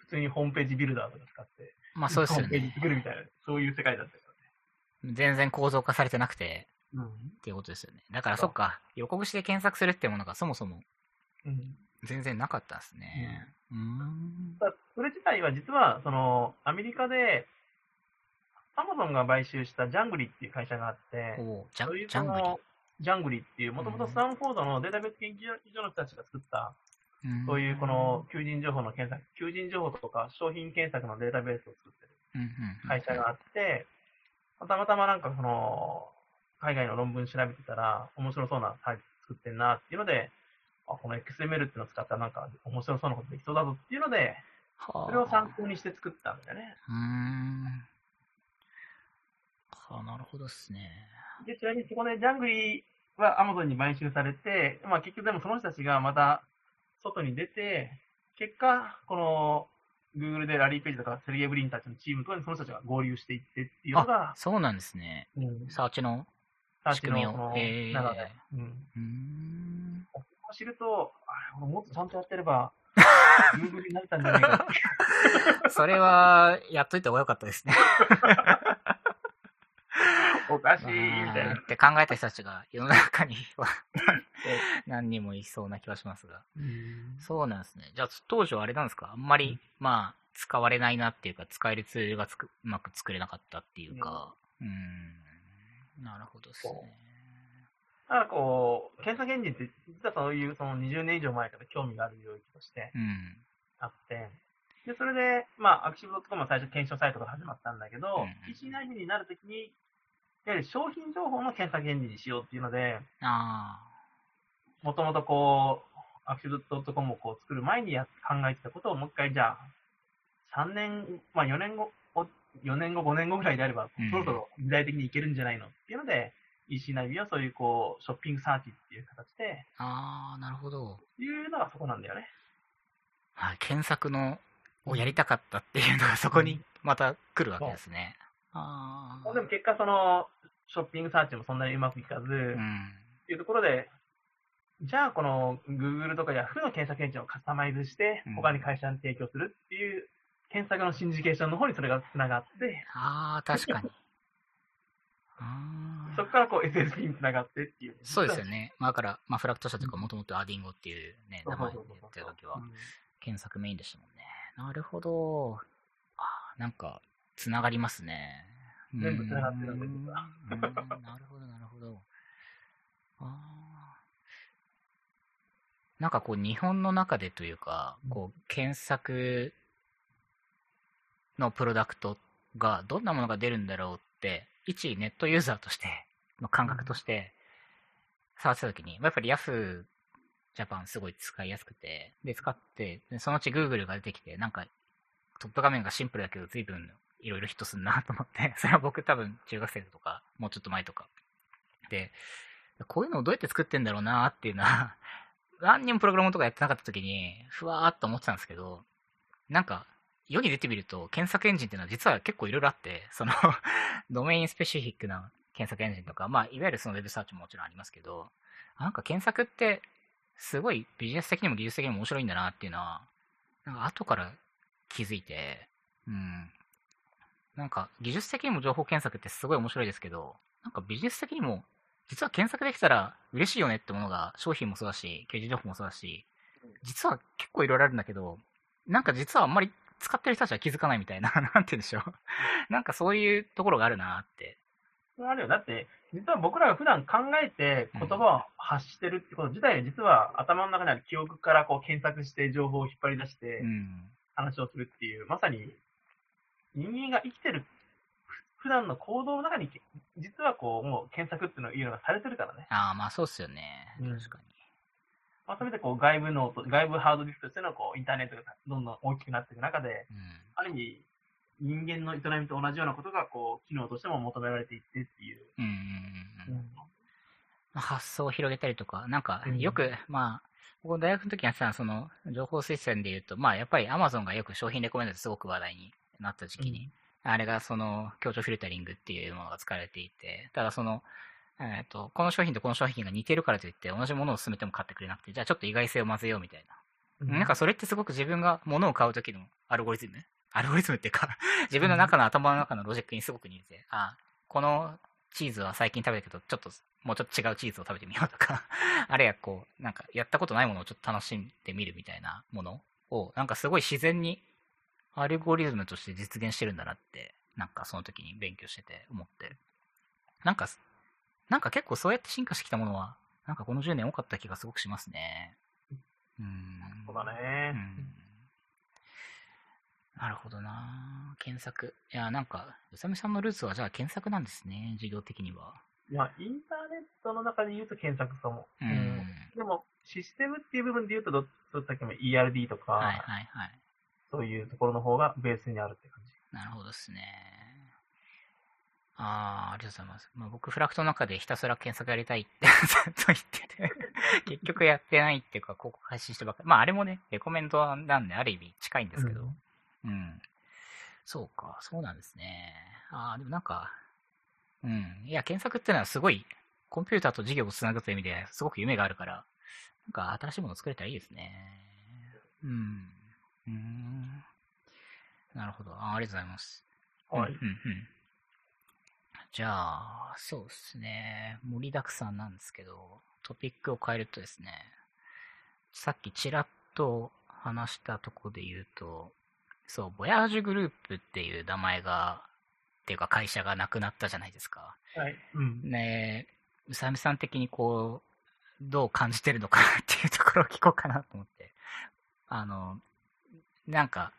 普通にホームページビルダーとか使って、まあそうですよホームページね。作るみたいな、そういう世界だったか全然構造化されてなくて、らね。っていうことですよね。だからそっか、横串で検索するってものがそもそもうん。うん。全然なかったんですね。うーん。だそれ自体は実は、その、アメリカで、アマゾンが買収したジャングリっていう会社があって、ジャングリ？ジャングリっていう、もともとスタンフォードのデータベース研究所の人たちが作った、ー。そういうこの求人情報の検索、求人情報とか商品検索のデータベースを作ってる会社があって、たまたまなんかその、海外の論文調べてたら、面白そうなサービス作ってんなっていうので、あ、この XML っていうのを使ったらなんか面白そうなことできそうだぞっていうので、はあそれを参考にして作ったんだよね。うーん。はあ、なるほどっすね。で、ちなみにそこでジャングリは Amazon に買収されて、まあ結局でもその人たちがまた外に出て、結果、この Google でラリーページとかセルゲイ・ブリンたちのチームとかにその人たちが合流していってっていうのが、そうなんですね。うん、サーチの。仕組みをチのそので。うん。うーん。ここを知ると、あれ、俺もっとちゃんとやってれば、Google になれたんじゃないか。それは、やっといた方がよかったですね。おかしい、みたいな。って考えた人たちが世の中には 何人もいそうな気はしますが。うんそうなんですね。じゃあ、当時はあれなんですか？あんまり、まあ、使われないなっていうか、使えるツールがつくうまく作れなかったっていうか。うーん。なるほどですね。だからこう、検索エンジンって、実はそういうその20年以上前から興味がある領域としてうん。あって、で、それで、まあ、アクシブ .com は最初検証サイトが始まったんだけど、うん PC 内部になるときに、やはり商品情報の検索エンジンにしようっていうので、あもともとこう、アクシブ .com をこう作る前にや考えてたことをもう一回じゃあ、3年、まあ4年後、4年後、5年後ぐらいであれば、うんそろそろ時代的にいけるんじゃないのっていうので、EC 内部はそういうこう、ショッピングサーチっていう形で、あ。ああ、なるほど。いうのがそこなんだよね。はい、検索の、をやりたかったっていうのがそこにまた来るわけですね。ああ。でも結果その、ショッピングサーチもそんなにうまくいかず、っうん。ていうところで、じゃあこの Google とか Yahoo の検索エンジンをカスタマイズしてうん、他に会社に提供するっていう、検索のシンジケーションの方にそれが繋がって、ああ、確かに。そこからこう SSP に繋がってっていう。そうですよね。まあ、だから、まあ、フラクト社とかもともとアディンゴっていうね、名前でやってた時はう、ん検索メインでしたもんね。なるほど。あーなんか、つながりますね。全部繋がってるんだうーん実はうーん。なるほど、なるほど。あー。なんかこう、日本の中でというか、こう、検索のプロダクトがどんなものが出るんだろうって、一ネットユーザーとして、の感覚として、触ってた時に、やっぱり Yahoo ジャパンすごい使いやすくて、で、使って、でそのうち Google が出てきて、なんか、トップ画面がシンプルだけど随分いろいろヒットすんなと思って、それは僕多分中学生とか、もうちょっと前とか。で、こういうのをどうやって作ってんだろうなっていうのは、何にもプログラムとかやってなかった時に、ふわーっと思ってたんですけど、なんか、世に出てみると、検索エンジンっていうのは実は結構いろいろあって、その、ドメインスペシフィックな検索エンジンとか、まあ、いわゆるそのウェブサーチももちろんありますけど、なんか検索って、すごいビジネス的にも技術的にも面白いんだなっていうのは、なんか後から気づいて、うん。なんか技術的にも情報検索ってすごい面白いですけど、なんかビジネス的にも、実は検索できたら嬉しいよねってものが商品もそうだし、求人情報もそうだし、実は結構いろいろあるんだけど、なんか実はあんまり使ってる人たちは気づかないみたいな、なんて言うんでしょう。なんかそういうところがあるなって。あるよ。だって、実は僕らが普段考えて言葉を発してるってこと自体、実は頭の中にある記憶からこう検索して情報を引っ張り出してうん。話をするっていう、まさに人間が生きてる普段の行動の中に、実はこう、もう検索っていうのをいうのがされてるからね。ああ、まあそうっすよね。うん確かに。まあ、それでこう外部ノート、外部ハードディスクとしてのこうインターネットがどんどん大きくなっていく中で、うん。ある意味、人間の営みと同じようなことがこう機能としても求められていってっていう。うんうんうんうん。まあ発想を広げたりとか、なんかうんよく、まあ、僕大学の時にやってたその情報推薦で言うと、まあやっぱり Amazon がよく商品レコメンドですごく話題になった時期に、あれがその強調フィルタリングっていうものが使われていて、ただその、えっ、と、この商品とこの商品が似てるからといって同じものを進めても買ってくれなくて、じゃあちょっと意外性を混ぜようみたいな。なんかそれってすごく自分が物を買う時のアルゴリズム？アルゴリズムっていうか、自分の中の頭の中のロジックにすごく似てて、あ、このチーズは最近食べたけど、ちょっと、もうちょっと違うチーズを食べてみようとか、あるいはこう、なんかやったことないものをちょっと楽しんでみるみたいなものを、なんかすごい自然にアルゴリズムとして実現してるんだなって、なんかその時に勉強してて思って。なんか、なんか結構そうやって進化してきたものは、なんかこの10年多かった気がすごくしますね。うん。そうだね。うんなるほどな検索。いや、なんか、宇佐美さんのルーツはじゃあ検索なんですね、授業的には。まあ、インターネットの中で言うと検索かも。うん。でも、システムっていう部分で言うと、どっちさっきも ERD とか、はいはいはい。そういうところの方がベースにあるって感じ。なるほどですね。ああ、ありがとうございます。まあ、僕、フラクトの中でひたすら検索やりたいってずっ と言ってて、結局やってないっていうか、広告配信してばっかり。まあ、あれもね、レコメントなんで、ある意味近いんですけど、うんうん。そうか、そうなんですね。ああ、でもなんか、うん。いや、検索ってのはすごい、コンピューターと事業をつなぐという意味ですごく夢があるから、なんか新しいものを作れたらいいですね。うん。うーん。なるほど。あありがとうございます。はい。うんうんうん。じゃあ、そうですね。盛りだくさんなんですけど、トピックを変えるとですね、さっきちらっと話したとこで言うと、そう、ボヤージュグループっていう名前が、っていうか会社がなくなったじゃないですか。はい。うん。ねえ、うさみさん的にこう、どう感じてるのかなっていうところを聞こうかなと思って。あの、なんか、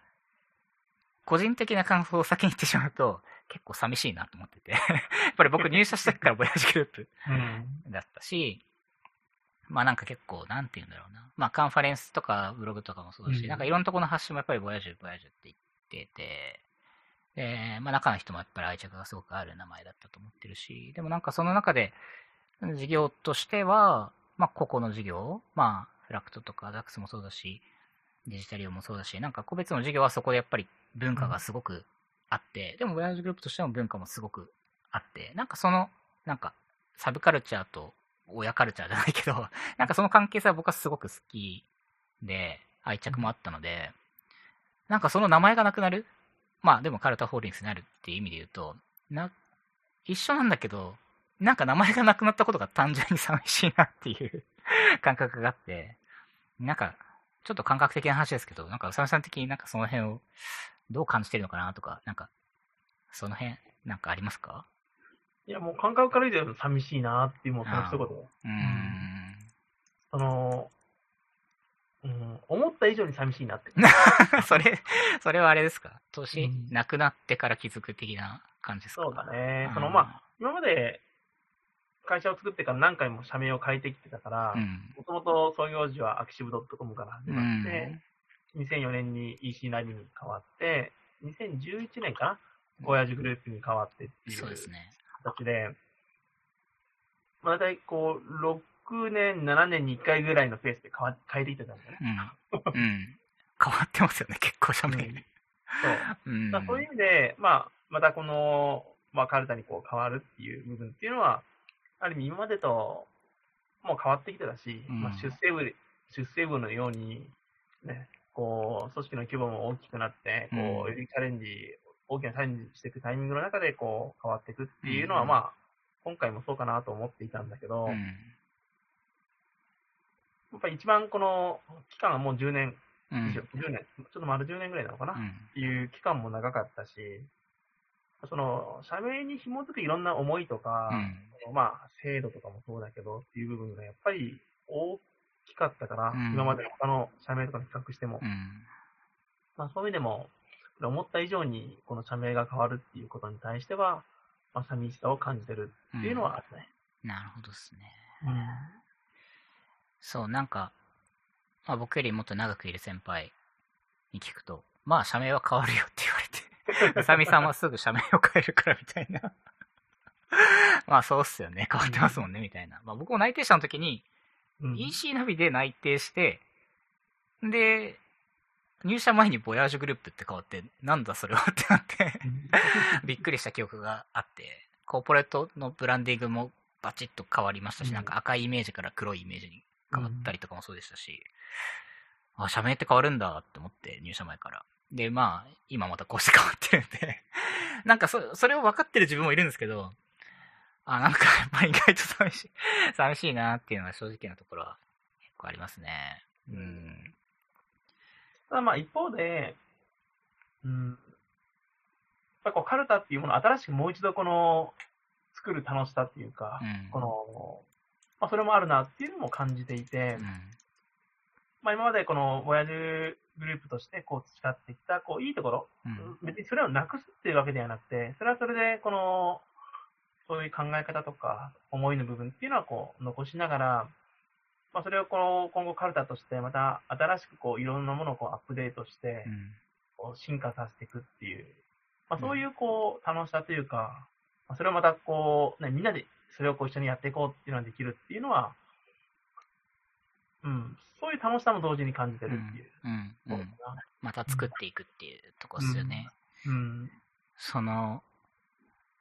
個人的な感想を先に言ってしまうと、結構寂しいなと思ってて。やっぱり僕入社した時からボヤージュグループうん。だったし、まあなんか結構、なんて言うんだろうな。まあカンファレンスとかブログとかもそうだし、うんなんかいろんなところの発信もやっぱりボヤージュ、ボヤージュって言ってて、で、まあ中の人もやっぱり愛着がすごくある名前だったと思ってるし、でもなんかその中で、事業としては、まあ個々の事業、まあフラクトとかザックスもそうだし、デジタリオもそうだし、なんか個別の事業はそこでやっぱり文化がすごくあって、でもボヤージュグループとしての文化もすごくあって、なんかその、なんかサブカルチャーと親カルチャーじゃないけど、なんかその関係性は僕はすごく好きで、愛着もあったので、なんかその名前がなくなるまあでもカルタホールディングスになるっていう意味で言うと、な、一緒なんだけど、なんか名前がなくなったことが単純に寂しいなっていう 感覚があって、なんか、ちょっと感覚的な話ですけど、なんか、うさみさん的になんかその辺をどう感じてるのかなとか、なんか、その辺、なんかありますか？いや、もう感覚から言うと寂しいなっていう、もうその一言。うーん。その、うん、思った以上に寂しいなって。それ、それはあれですか？年、うん亡くなってから気づく的な感じですか？そうだねう。んその、まあ、今まで会社を作ってから何回も社名を変えてきてたからう、ん。もともと創業時はアクシブドットコムから始うまって、ん。2004年に EC ナビに変わって、2011年かな？ボヤージュグループに変わってっていうそうですね。形で、まあ、大体こう、6年、7年に1回ぐらいのペースで変わ変えてきてたんだよね。うん。うん。変わってますよね、結構社名。そう。うん。まあ、そういう意味で、まあ、またこの、まあ、カルタにこう変わるっていう部分っていうのは、ある意味今までともう変わってきてたし、うんまあ、出世部、出世部のように、ね、こう、組織の規模も大きくなって、こう、うんよりチャレンジ、大きなチャレンジしていくタイミングの中で、こう、変わっていくっていうのは、うんまあ、今回もそうかなと思っていたんだけど、うん。やっぱり一番この期間はもう10年うん。以上、10年、ちょっと丸10年ぐらいなのかな、っうん。ていう期間も長かったし、その、社名に紐づくいろんな思いとか、うん。まあ、制度とかもそうだけどっていう部分がやっぱり大きかったから、うん今までの他の社名とかと比較しても、うん。まあそういう意味でも、思った以上にこの社名が変わるっていうことに対しては、まあ寂しさを感じてるっていうのはあるね。なるほどですね。うん。そう、なんか、まあ、僕よりもっと長くいる先輩に聞くと、まあ、社名は変わるよって言われて、うさみさんはすぐ社名を変えるからみたいな。まあ、そうっすよね。変わってますもんね、みたいな。まあ、僕も内定者の時に、うん EC ナビで内定して、で、入社前にボヤージュグループって変わって、なんだそれはってなって、びっくりした記憶があって、コーポレートのブランディングもバチッと変わりましたし、うんなんか赤いイメージから黒いイメージに変わったりとかもそうでしたし、あ、社名って変わるんだって思って入社前から。で、まあ、今またこうして変わってるんで、なんかそ、それを分かってる自分もいるんですけど、あ、なんかやっぱり意外と寂しい、寂しいなっていうのが正直なところは結構ありますね。うん。ただまあ一方で、うん、やっぱりこうカルタっていうものを新しくもう一度この作る楽しさっていうか、うん。この、まあそれもあるなっていうのも感じていて、うん。まあ今までこの親父グループとしてこう培ってきたこういいところ、うん。別にそれをなくすっていうわけではなくて、それはそれでこの、そういう考え方とか思いの部分っていうのはこう残しながら、まあそれをこの今後カルタとしてまた新しくこういろんなものをこうアップデートして、うん。こう進化させていくっていう、まあ、そういうこう楽しさというか、まあ、それをまたこう、ね、みんなでそれをこう一緒にやっていこうっていうのができるっていうのは、うん、そういう楽しさも同時に感じてるっていう。うん。う。そうんまた作っていくっていうとこっすよね。うん。その、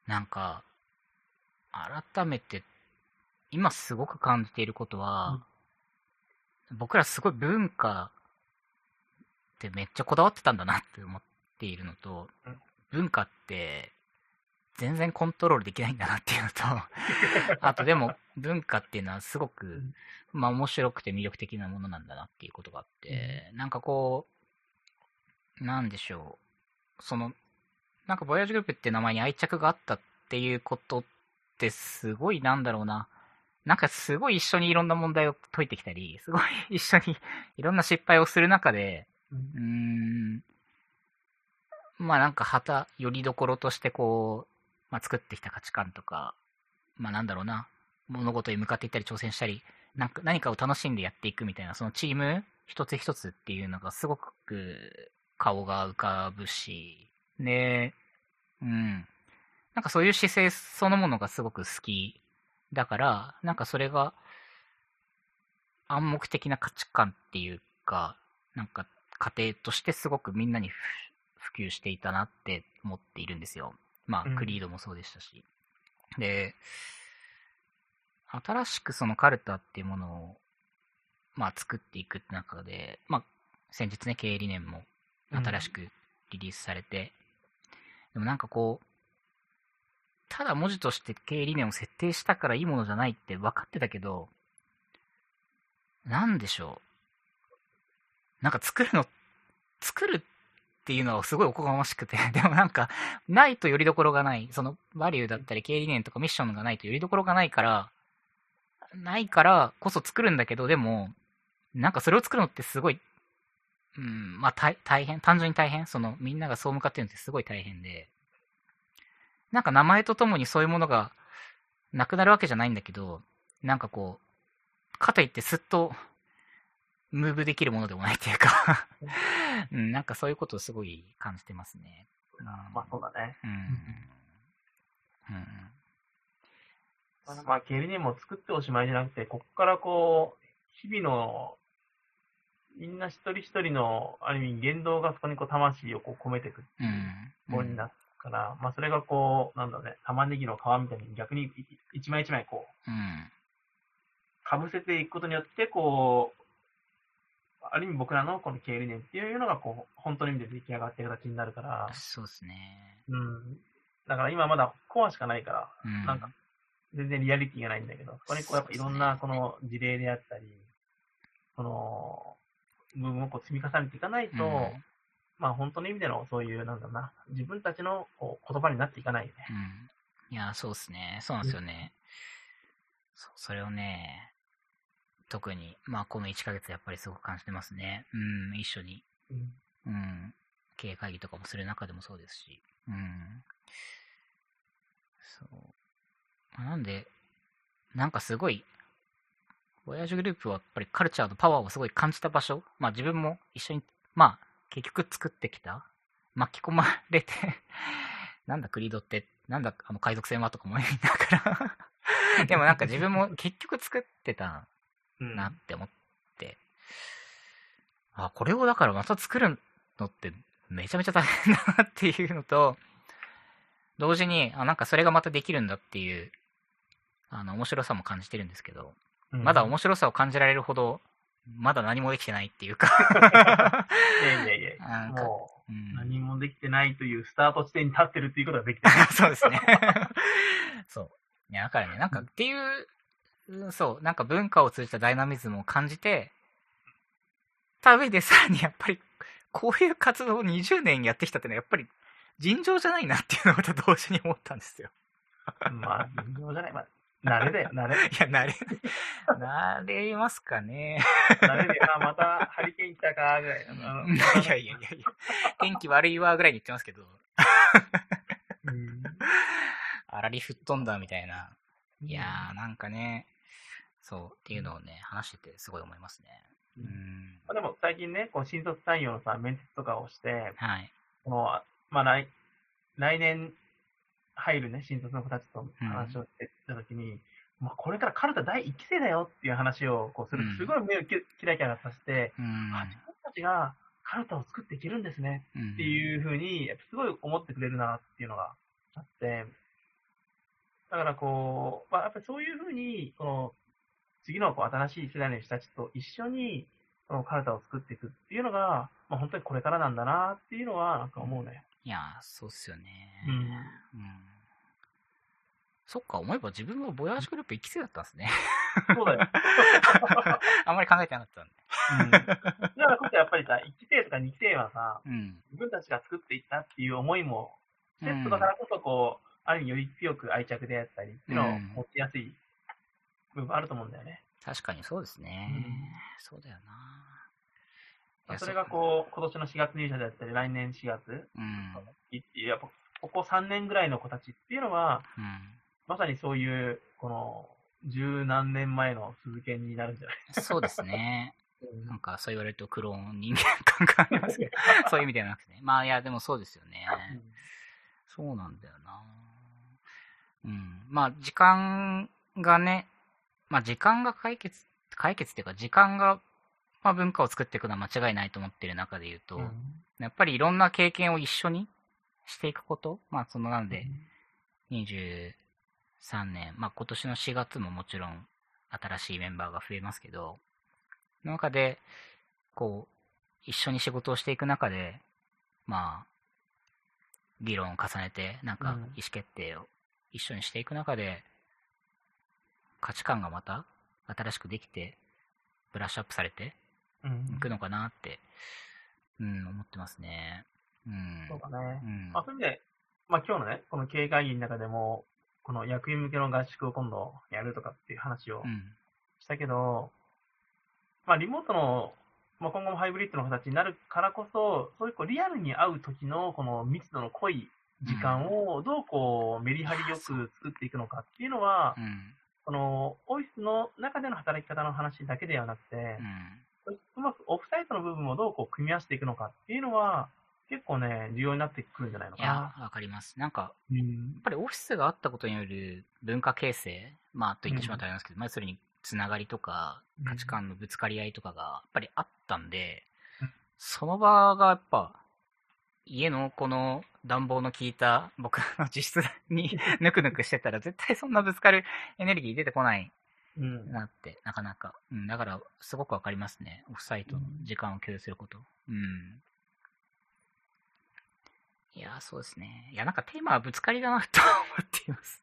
なんか、改めて、今すごく感じていることは、僕らすごい文化ってめっちゃこだわってたんだなって思っているのとうん、文化って全然コントロールできないんだなっていうのと、あとでも文化っていうのはすごく、まあ面白くて魅力的なものなんだなっていうことがあって、なんかこう、なんでしょう。その、なんかボヤージュグループって名前に愛着があったっていうことってすごいなんだろうな。なんかすごい一緒にいろんな問題を解いてきたり、すごい一緒に いろんな失敗をする中で、うん、まあなんか旗、よりどころとしてこう、まあ作ってきた価値観とか、まあなんだろうな、物事に向かっていったり挑戦したり、なんか何かを楽しんでやっていくみたいな、そのチーム一つ一つっていうのがすごく顔が浮かぶし、で、うん。なんかそういう姿勢そのものがすごく好きだから、なんかそれが暗黙的な価値観っていうか、なんか家庭としてすごくみんなにふ普及していたなって思っているんですよ。まあ、うんクリードもそうでしたし。で、新しくそのカルタっていうものを、まあ、作っていくって中で、まあ、先日ね、経営理念も新しくリリースされて、でもなんかこう、ただ文字として経営理念を設定したからいいものじゃないって分かってたけど、なんでしょう？なんか作るの、作るっていうのはすごいおこがましくて、でもなんか、ないとよりどころがない。その、バリューだったり経営理念とかミッションがないとよりどころがないから、ないからこそ作るんだけど、でも、なんかそれを作るのってすごい、うん、まあ大大変、単純に大変、そのみんながそう向かってるのってすごい大変で、なんか名前とともにそういうものがなくなるわけじゃないんだけど、なんかこう、かといってすっとムーブできるものでもないというか、うん、なんかそういうことをすごい感じてますね。うんまあそうだね。うん。うん。まあ、経理年も作っておしまいじゃなくて、ここからこう、日々の、みんな一人一人の、ある意味、言動がそこにこう、魂をこう込めていくってう。いうんものになるから、まあ、それがこう、なんだろうね、玉ねぎの皮みたいに逆にい一枚一枚こう、うん。かぶせていくことによって、こう、ある意味僕らのこの経理念っていうのが、こう、本当の意味で出来上がっている形になるから、そうですね。うん。だから今まだコアしかないから、うん。なんか、全然リアリティがないんだけど、そこにこうやっぱいろんなこの事例であったり、この部分をこう積み重ねていかないと、うんまあ本当の意味でのそういう、なんだろうな、自分たちのこう言葉になっていかないよね。うん。いや、そうですね。そうなんですよね。そう、それをね、特に、まあ、この1ヶ月やっぱりすごく感じてますね。うん、一緒に、うんうん、経営会議とかもする中でもそうですし、うん。そう。まあなんで、なんかすごい、ボヤージュグループはやっぱりカルチャーのパワーをすごい感じた場所、まあ自分も一緒に、まあ結局作ってきた、巻き込まれて、なんだクリードって、なんだあの海賊船は？とか思いながら、でもなんか自分も結局作ってたうん。なって思って、あ、これをだからまた作るのってめちゃめちゃ大変だなっていうのと、同時に、あ、なんかそれがまたできるんだっていう、あの、面白さも感じてるんですけど、うん。まだ面白さを感じられるほど、まだ何もできてないっていうかいやいやいやもう、うん何もできてないというスタート地点に立ってるっていうことができてない。そうですね。そう。いや、だからね、なんかっていう、うんそう、なんか文化を通じたダイナミズムを感じて、た上でさらにやっぱり、こういう活動を20年やってきたってのはやっぱり尋常じゃないなっていうのを同時に思ったんですよ。まあ、尋常じゃない。まあ、慣れだよ、慣れ。いや、慣れ、慣れますかね。慣れで、あ、またハリケーン来たか、ぐらい。い やいやいやいや、天気悪いわぐらいに言ってますけど、うんあらり吹っ飛んだみたいな。いやー、なんかね、そう、っていうのをね、話しててすごい思いますね。ううんん。まあでも最近ね、こう新卒採用のさ、面接とかをして、はい。この、まあ来、来年入るね、新卒の子たちと話をしてたときに、まあこれからカルタ第一期生だよっていう話をこうするうん、すごい目をキキラキラさせて、うん。あ、自分たちがカルタを作っていけるんですねうんっていうふうに、やっぱすごい思ってくれるなっていうのがあって、だからこう、まあ、やっぱりそういうふうに、この、次のこう新しい世代の人たちと一緒に、このカルタを作っていくっていうのが、まあ、本当にこれからなんだなっていうのは、なんか思うね。いやー、そうっすよね。うんうん。そっか、思えば自分はボヤージュグループ1期生だったんですね。そうだよ。あんまり考えてなかったんで。うん。だからこそやっぱりさ、1期生とか2期生はさ、うん。自分たちが作っていったっていう思いも、セットだからこそこう、ある意味より強く愛着であったりっていうのを持ちやすい部分あると思うんだよね。確かにそうですね。うんそうだよな。それがこう、今年の4月入社であったり、来年4月、う。うん。やっぱここ3年ぐらいの子たちっていうのは、うん。まさにそういう、この、十何年前の鈴研になるんじゃない？そうですね。うんなんかそう言われるとクローン人間感がありますけど、そういう意味ではなくてね。まあいや、でもそうですよね。そうなんだよな。うん。まあ時間がね、まあ時間が解決、解決っていうか時間が、まあ文化を作っていくのは間違いないと思ってる中で言うと、うん。やっぱりいろんな経験を一緒にしていくこと、まあそのなんで、23年、まあ今年の4月ももちろん新しいメンバーが増えますけど、その中で、こう、一緒に仕事をしていく中で、まあ、議論を重ねて、なんかうん意思決定を一緒にしていく中で、価値観がまた新しくできて、ブラッシュアップされてうんいくのかなって、うん、思ってますね。うん。そうだね。うん。まあ、そういう意味で、まあ今日のね、この経営会議の中でも、この役員向けの合宿を今度やるとかっていう話をうん。したけど、まあリモートの、まあ今後もハイブリッドの形になるからこそ、そういうこうリアルに会う時のこの密度の濃い時間をどうこうメリハリよく作っていくのかっていうのはう、ん。このオフィスの中での働き方の話だけではなくてう、ん。うまくオフサイトの部分をどうこう組み合わせていくのかっていうのは、結構ね、重要になってくるんじゃないのかいやな。、わかります。なんか、うんやっぱりオフィスがあったことによる文化形成、まあ、と言ってしまったらあれなんですけど、まあ、それにつながりとかうん、価値観のぶつかり合いとかが、やっぱりあったんでうん、その場がやっぱ、家のこの暖房の効いた僕の自室に ぬくぬくしてたら、絶対そんなぶつかるエネルギー出てこないうん。なって、なかなか。うん、だから、すごくわかりますね。オフサイトの時間を共有すること。うん。いや、そうですね。いや、なんかテーマはぶつかりだなと思っています。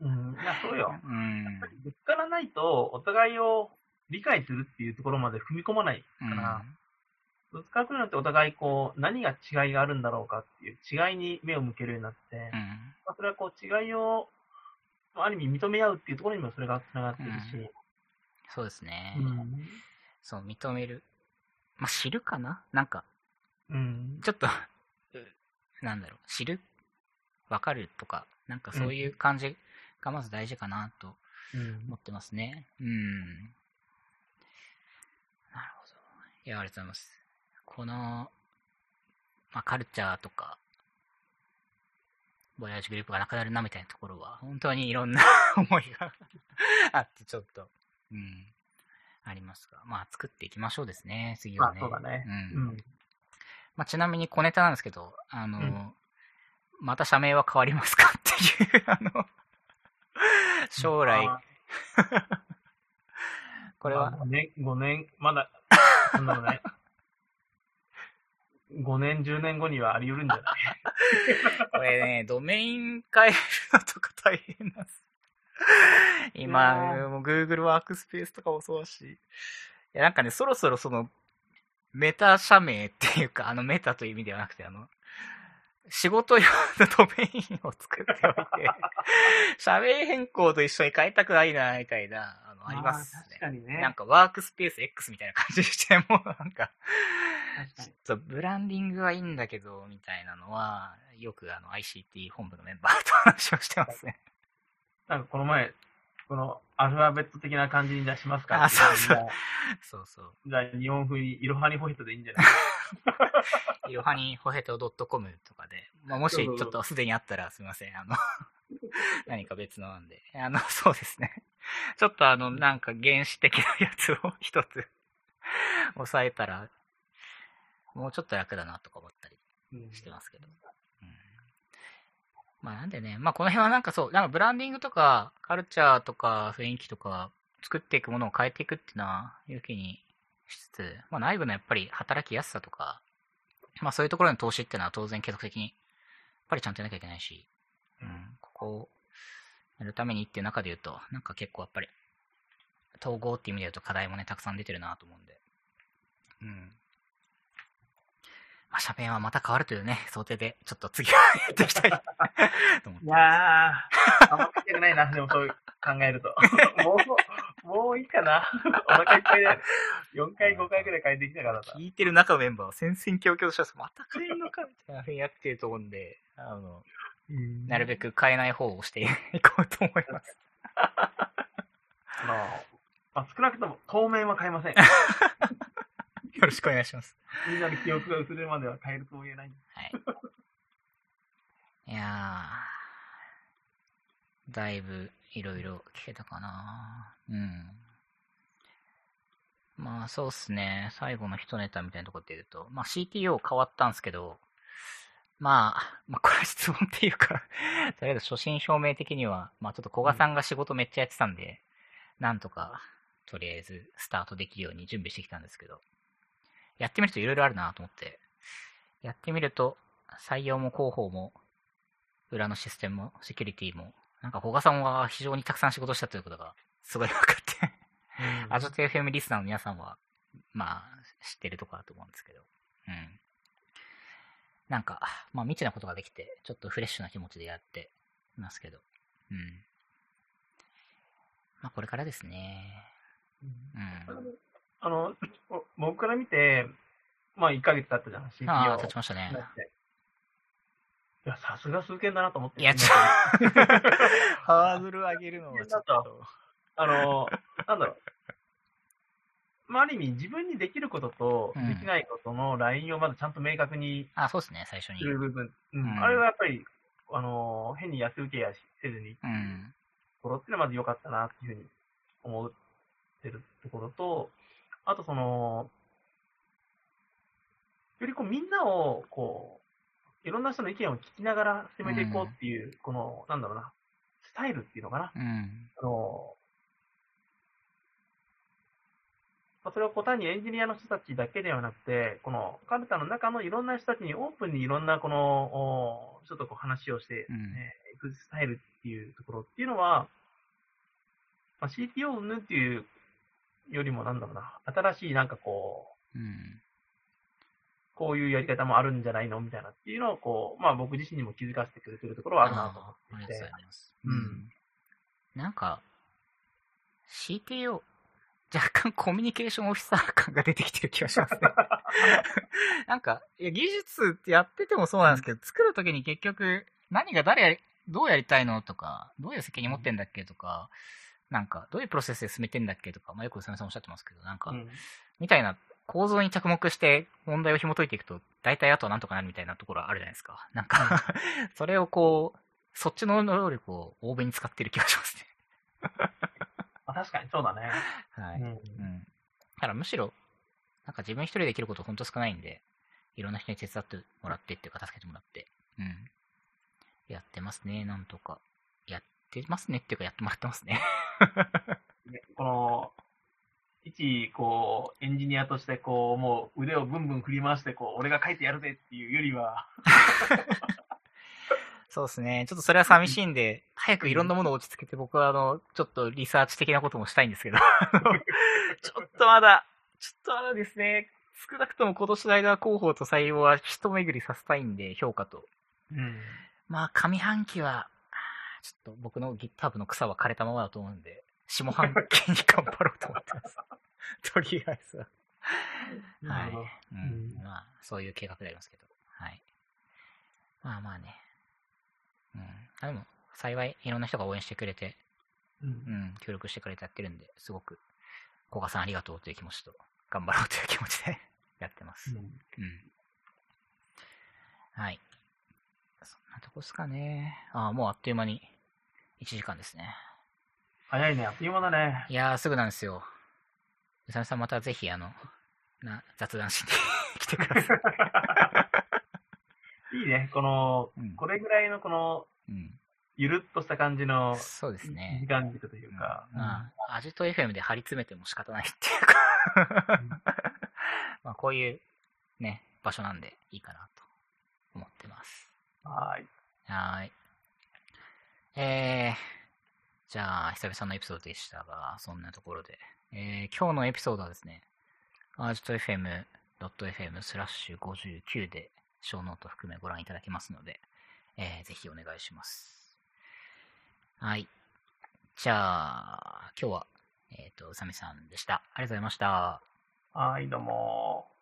うん。いや、そうよ。うん。ぶつからないと、お互いを理解するっていうところまで踏み込まないうんから、ぶつかることによってお互いこう、何が違いがあるんだろうかっていう違いに目を向けるようになって、うん。まあ、それはこう、違いを、まあある意味認め合うっていうところにもそれがつながってるし、そうですね。うん。そう、認める。まあ、知るかな？なんか、うん。ちょっと、う なんだろう、知る？わかるとか、なんかそういう感じがまず大事かなとうん思ってますね。うん。なるほど。いや、ありがとうございます。この、まあ、カルチャーとか、ボヤージュグループがなくなるなみたいなところは、本当にいろんな 思いがあって、ちょっと、うん、ありますが、まあ、作っていきましょうですね、次はね。まあそうだねうん。うん。まあ、ちなみに小ネタなんですけど、あの、うんまた社名は変わりますかっていう、あの、将来、まあ これは、まあ、5年、5年、まだ、なんだろうね。5年、10年後にはあり得るんじゃない？これね、ドメイン変えるのとか大変なんです。今、もう Google ワークスペースとかもそうだし。いや、なんかね、そろそろその、メタ社名っていうか、あのメタという意味ではなくて、あの、仕事用のドメインを作っておいて、社名変更と一緒に変えたくないな、みたいな、あの、ありますあー確ね。かにね。なんかワークスペース X みたいな感じにして、もうなんか、ちょにっとブランディングはいいんだけど、みたいなのは、よくあの ICT 本部のメンバーと話をしてますね。なんかこの前、このアルファベット的な感じに出しますかあそうそうじゃあそうそう。じゃあ日本風にイロハニホイットでいいんじゃない？いろはにホヘト .com とかで、まあ、もしちょっとすでにあったらすみません。あの、何か別のなんで。あの、そうですね。ちょっとあの、なんか原始的なやつを一つ 抑えたら、もうちょっと楽だなとか思ったりうんしてますけど。うんまあなんでね、まあこの辺はなんかそう、なんかブランディングとか、カルチャーとか雰囲気とか、作っていくものを変えていくっていうのは、勇気にしつつ、まあ内部のやっぱり働きやすさとか、まあそういうところの投資っていうのは当然継続的に、やっぱりちゃんとやらなきゃいけないし、うん、ここをやるためにっていう中で言うと、なんか結構やっぱり、統合っていう意味で言うと課題もね、たくさん出てるなと思うんで、うん。まあ、社名はまた変わるというね、想定で、ちょっと次は やっていきたいと思ってい。やー、あんま書きたくないな、でもそう考えると。もう、もういいかな。お腹いっぱいで、4回、5回くらい変えてきたからさ。聞いてる中のメンバーは戦々恐々としてまた変えんのかみたいなふうにやってると思うんで、あの、なるべく変えない方をしていこうと思います。あの、まあ、少なくとも当面は変えません。よろしくお願いします。みんなの記憶が薄れるまでは変えるとも言えない。はい。いやー、だいぶいろいろ聞けたかなうん。まあそうっすね。最後の一ネタみたいなところで言うと、まあ CTO 変わったんですけど、まあ、まあこれは質問っていうか、とりあえず初心表明的には、まあちょっと古賀さんが仕事めっちゃやってたんで、なんとか、とりあえずスタートできるように準備してきたんですけど、やってみるといろいろあるなと思って、やってみると、採用も広報も、裏のシステムも、セキュリティも、なんか、古賀さんは非常にたくさん仕事したということが、すごい分かって、アジョテ FM リスナーの皆さんは、まあ、知ってるとこだと思うんですけど、うん。なんか、まあ、未知なことができて、ちょっとフレッシュな気持ちでやっていますけど、うん。まあ、これからですね。うん。あの、お僕から見て、まあ1ヶ月経ったじゃん、CTO。ああ、経ちましたね。いや、さすが数件だなと思って。いや、ちょ ハードル上げるのはちょっと。あの、なんだろう。まあ、ある意味自分にできることとうんできないことのラインをまずちゃんと明確にあ、そうですね、最初にす。る部分。うんうんあれはやっぱり、あの、変に安請けやせずにう。んところっていうのはまず良かったなっていうふうに思ってるところと、あとその、よりこうみんなを、こう、いろんな人の意見を聞きながら進めていこうっていう、この、なんだろうな、スタイルっていうのかな。うん。あの、まあそれをこう単にエンジニアの人たちだけではなくて、このカルタの中のいろんな人たちにオープンにいろんなこの、お人とこう話をして、うんね、いくスタイルっていうところっていうのは、まあ、CTO 云々っていうよりもなんだろうな、新しいなんかこう、うん。こういうやり方もあるんじゃないの？みたいなっていうのをこう、まあ僕自身にも気づかせてくれてるところはあるなと思っていてりがとうござい。ます。うん。なんか、CTO、若干コミュニケーションオフィサー感が出てきてる気がしますね。なんか、いや、技術ってやっててもそうなんですけど、作るときに結局、何が誰やり、どうやりたいのとか、どういう責任持ってんだっけとか、なんか、どういうプロセスで進めてんだっけとか、まあ、よく宇佐美さんおっしゃってますけど、なんか、うんみたいな構造に着目して問題を紐解いていくと、大体あとはなんとかなるみたいなところあるじゃないですか。なんか、それをこう、そっちの能力を多めに使ってる気がしますね。ま あ、確かにそうだね。はい。うんうん。だからむしろ、なんか自分一人でできることほんと少ないんで、いろんな人に手伝ってもらってっていうか、助けてもらって、うん。やってますね、なんとか。やってますねっていうか、やってもらってますね。ね この、一、こう、エンジニアとして、こう、もう腕をブンブン振り回して、こう、俺が書いてやるぜっていうよりは、そうですね。ちょっとそれは寂しいんで、早くいろんなものを落ち着けて、僕はあの、ちょっとリサーチ的なこともしたいんですけど、ちょっとまだ、ちょっとまだですね、少なくとも今年の間は広報と採用は一巡りさせたいんで、評価と。うん。まあ、上半期は、ちょっと僕の GitHub の草は枯れたままだと思うんで、下半期に頑張ろうと思ってます。とりあえずは。はい。ううんん。まあ、そういう計画でありますけど。はい。まあまあね。うん。あでも、幸い、いろんな人が応援してくれて、うんうん、協力してくれてやってるんで、すごく、古賀さんありがとうという気持ちと、頑張ろうという気持ちで やってます。うん。はい。そんなとこですかね。ああ、もうあっという間に1時間ですね。早いね、あっという間だね。いやー、すぐなんですよ。うさみさんまたぜひ、あの、な、雑談しに 来てください。いいね、この、うんこれぐらいのこの、うん。ゆるっとした感じのそうですね時。間軸というか、まあ、アジト FM で張り詰めても仕方ないっていうかうん まあ、こういうね、場所なんでいいかなと思ってます。はーい。はーい。えー、じゃあ、久々のエピソードでしたが、そんなところで。えー、今日のエピソードはですね、 ajito FM.fm スラッシュ59で、ショーノート含めご覧いただけますので、えー、ぜひお願いします。はい。じゃあ、今日は、えっ、と、うさみさんでした。ありがとうございました。はーい、どうも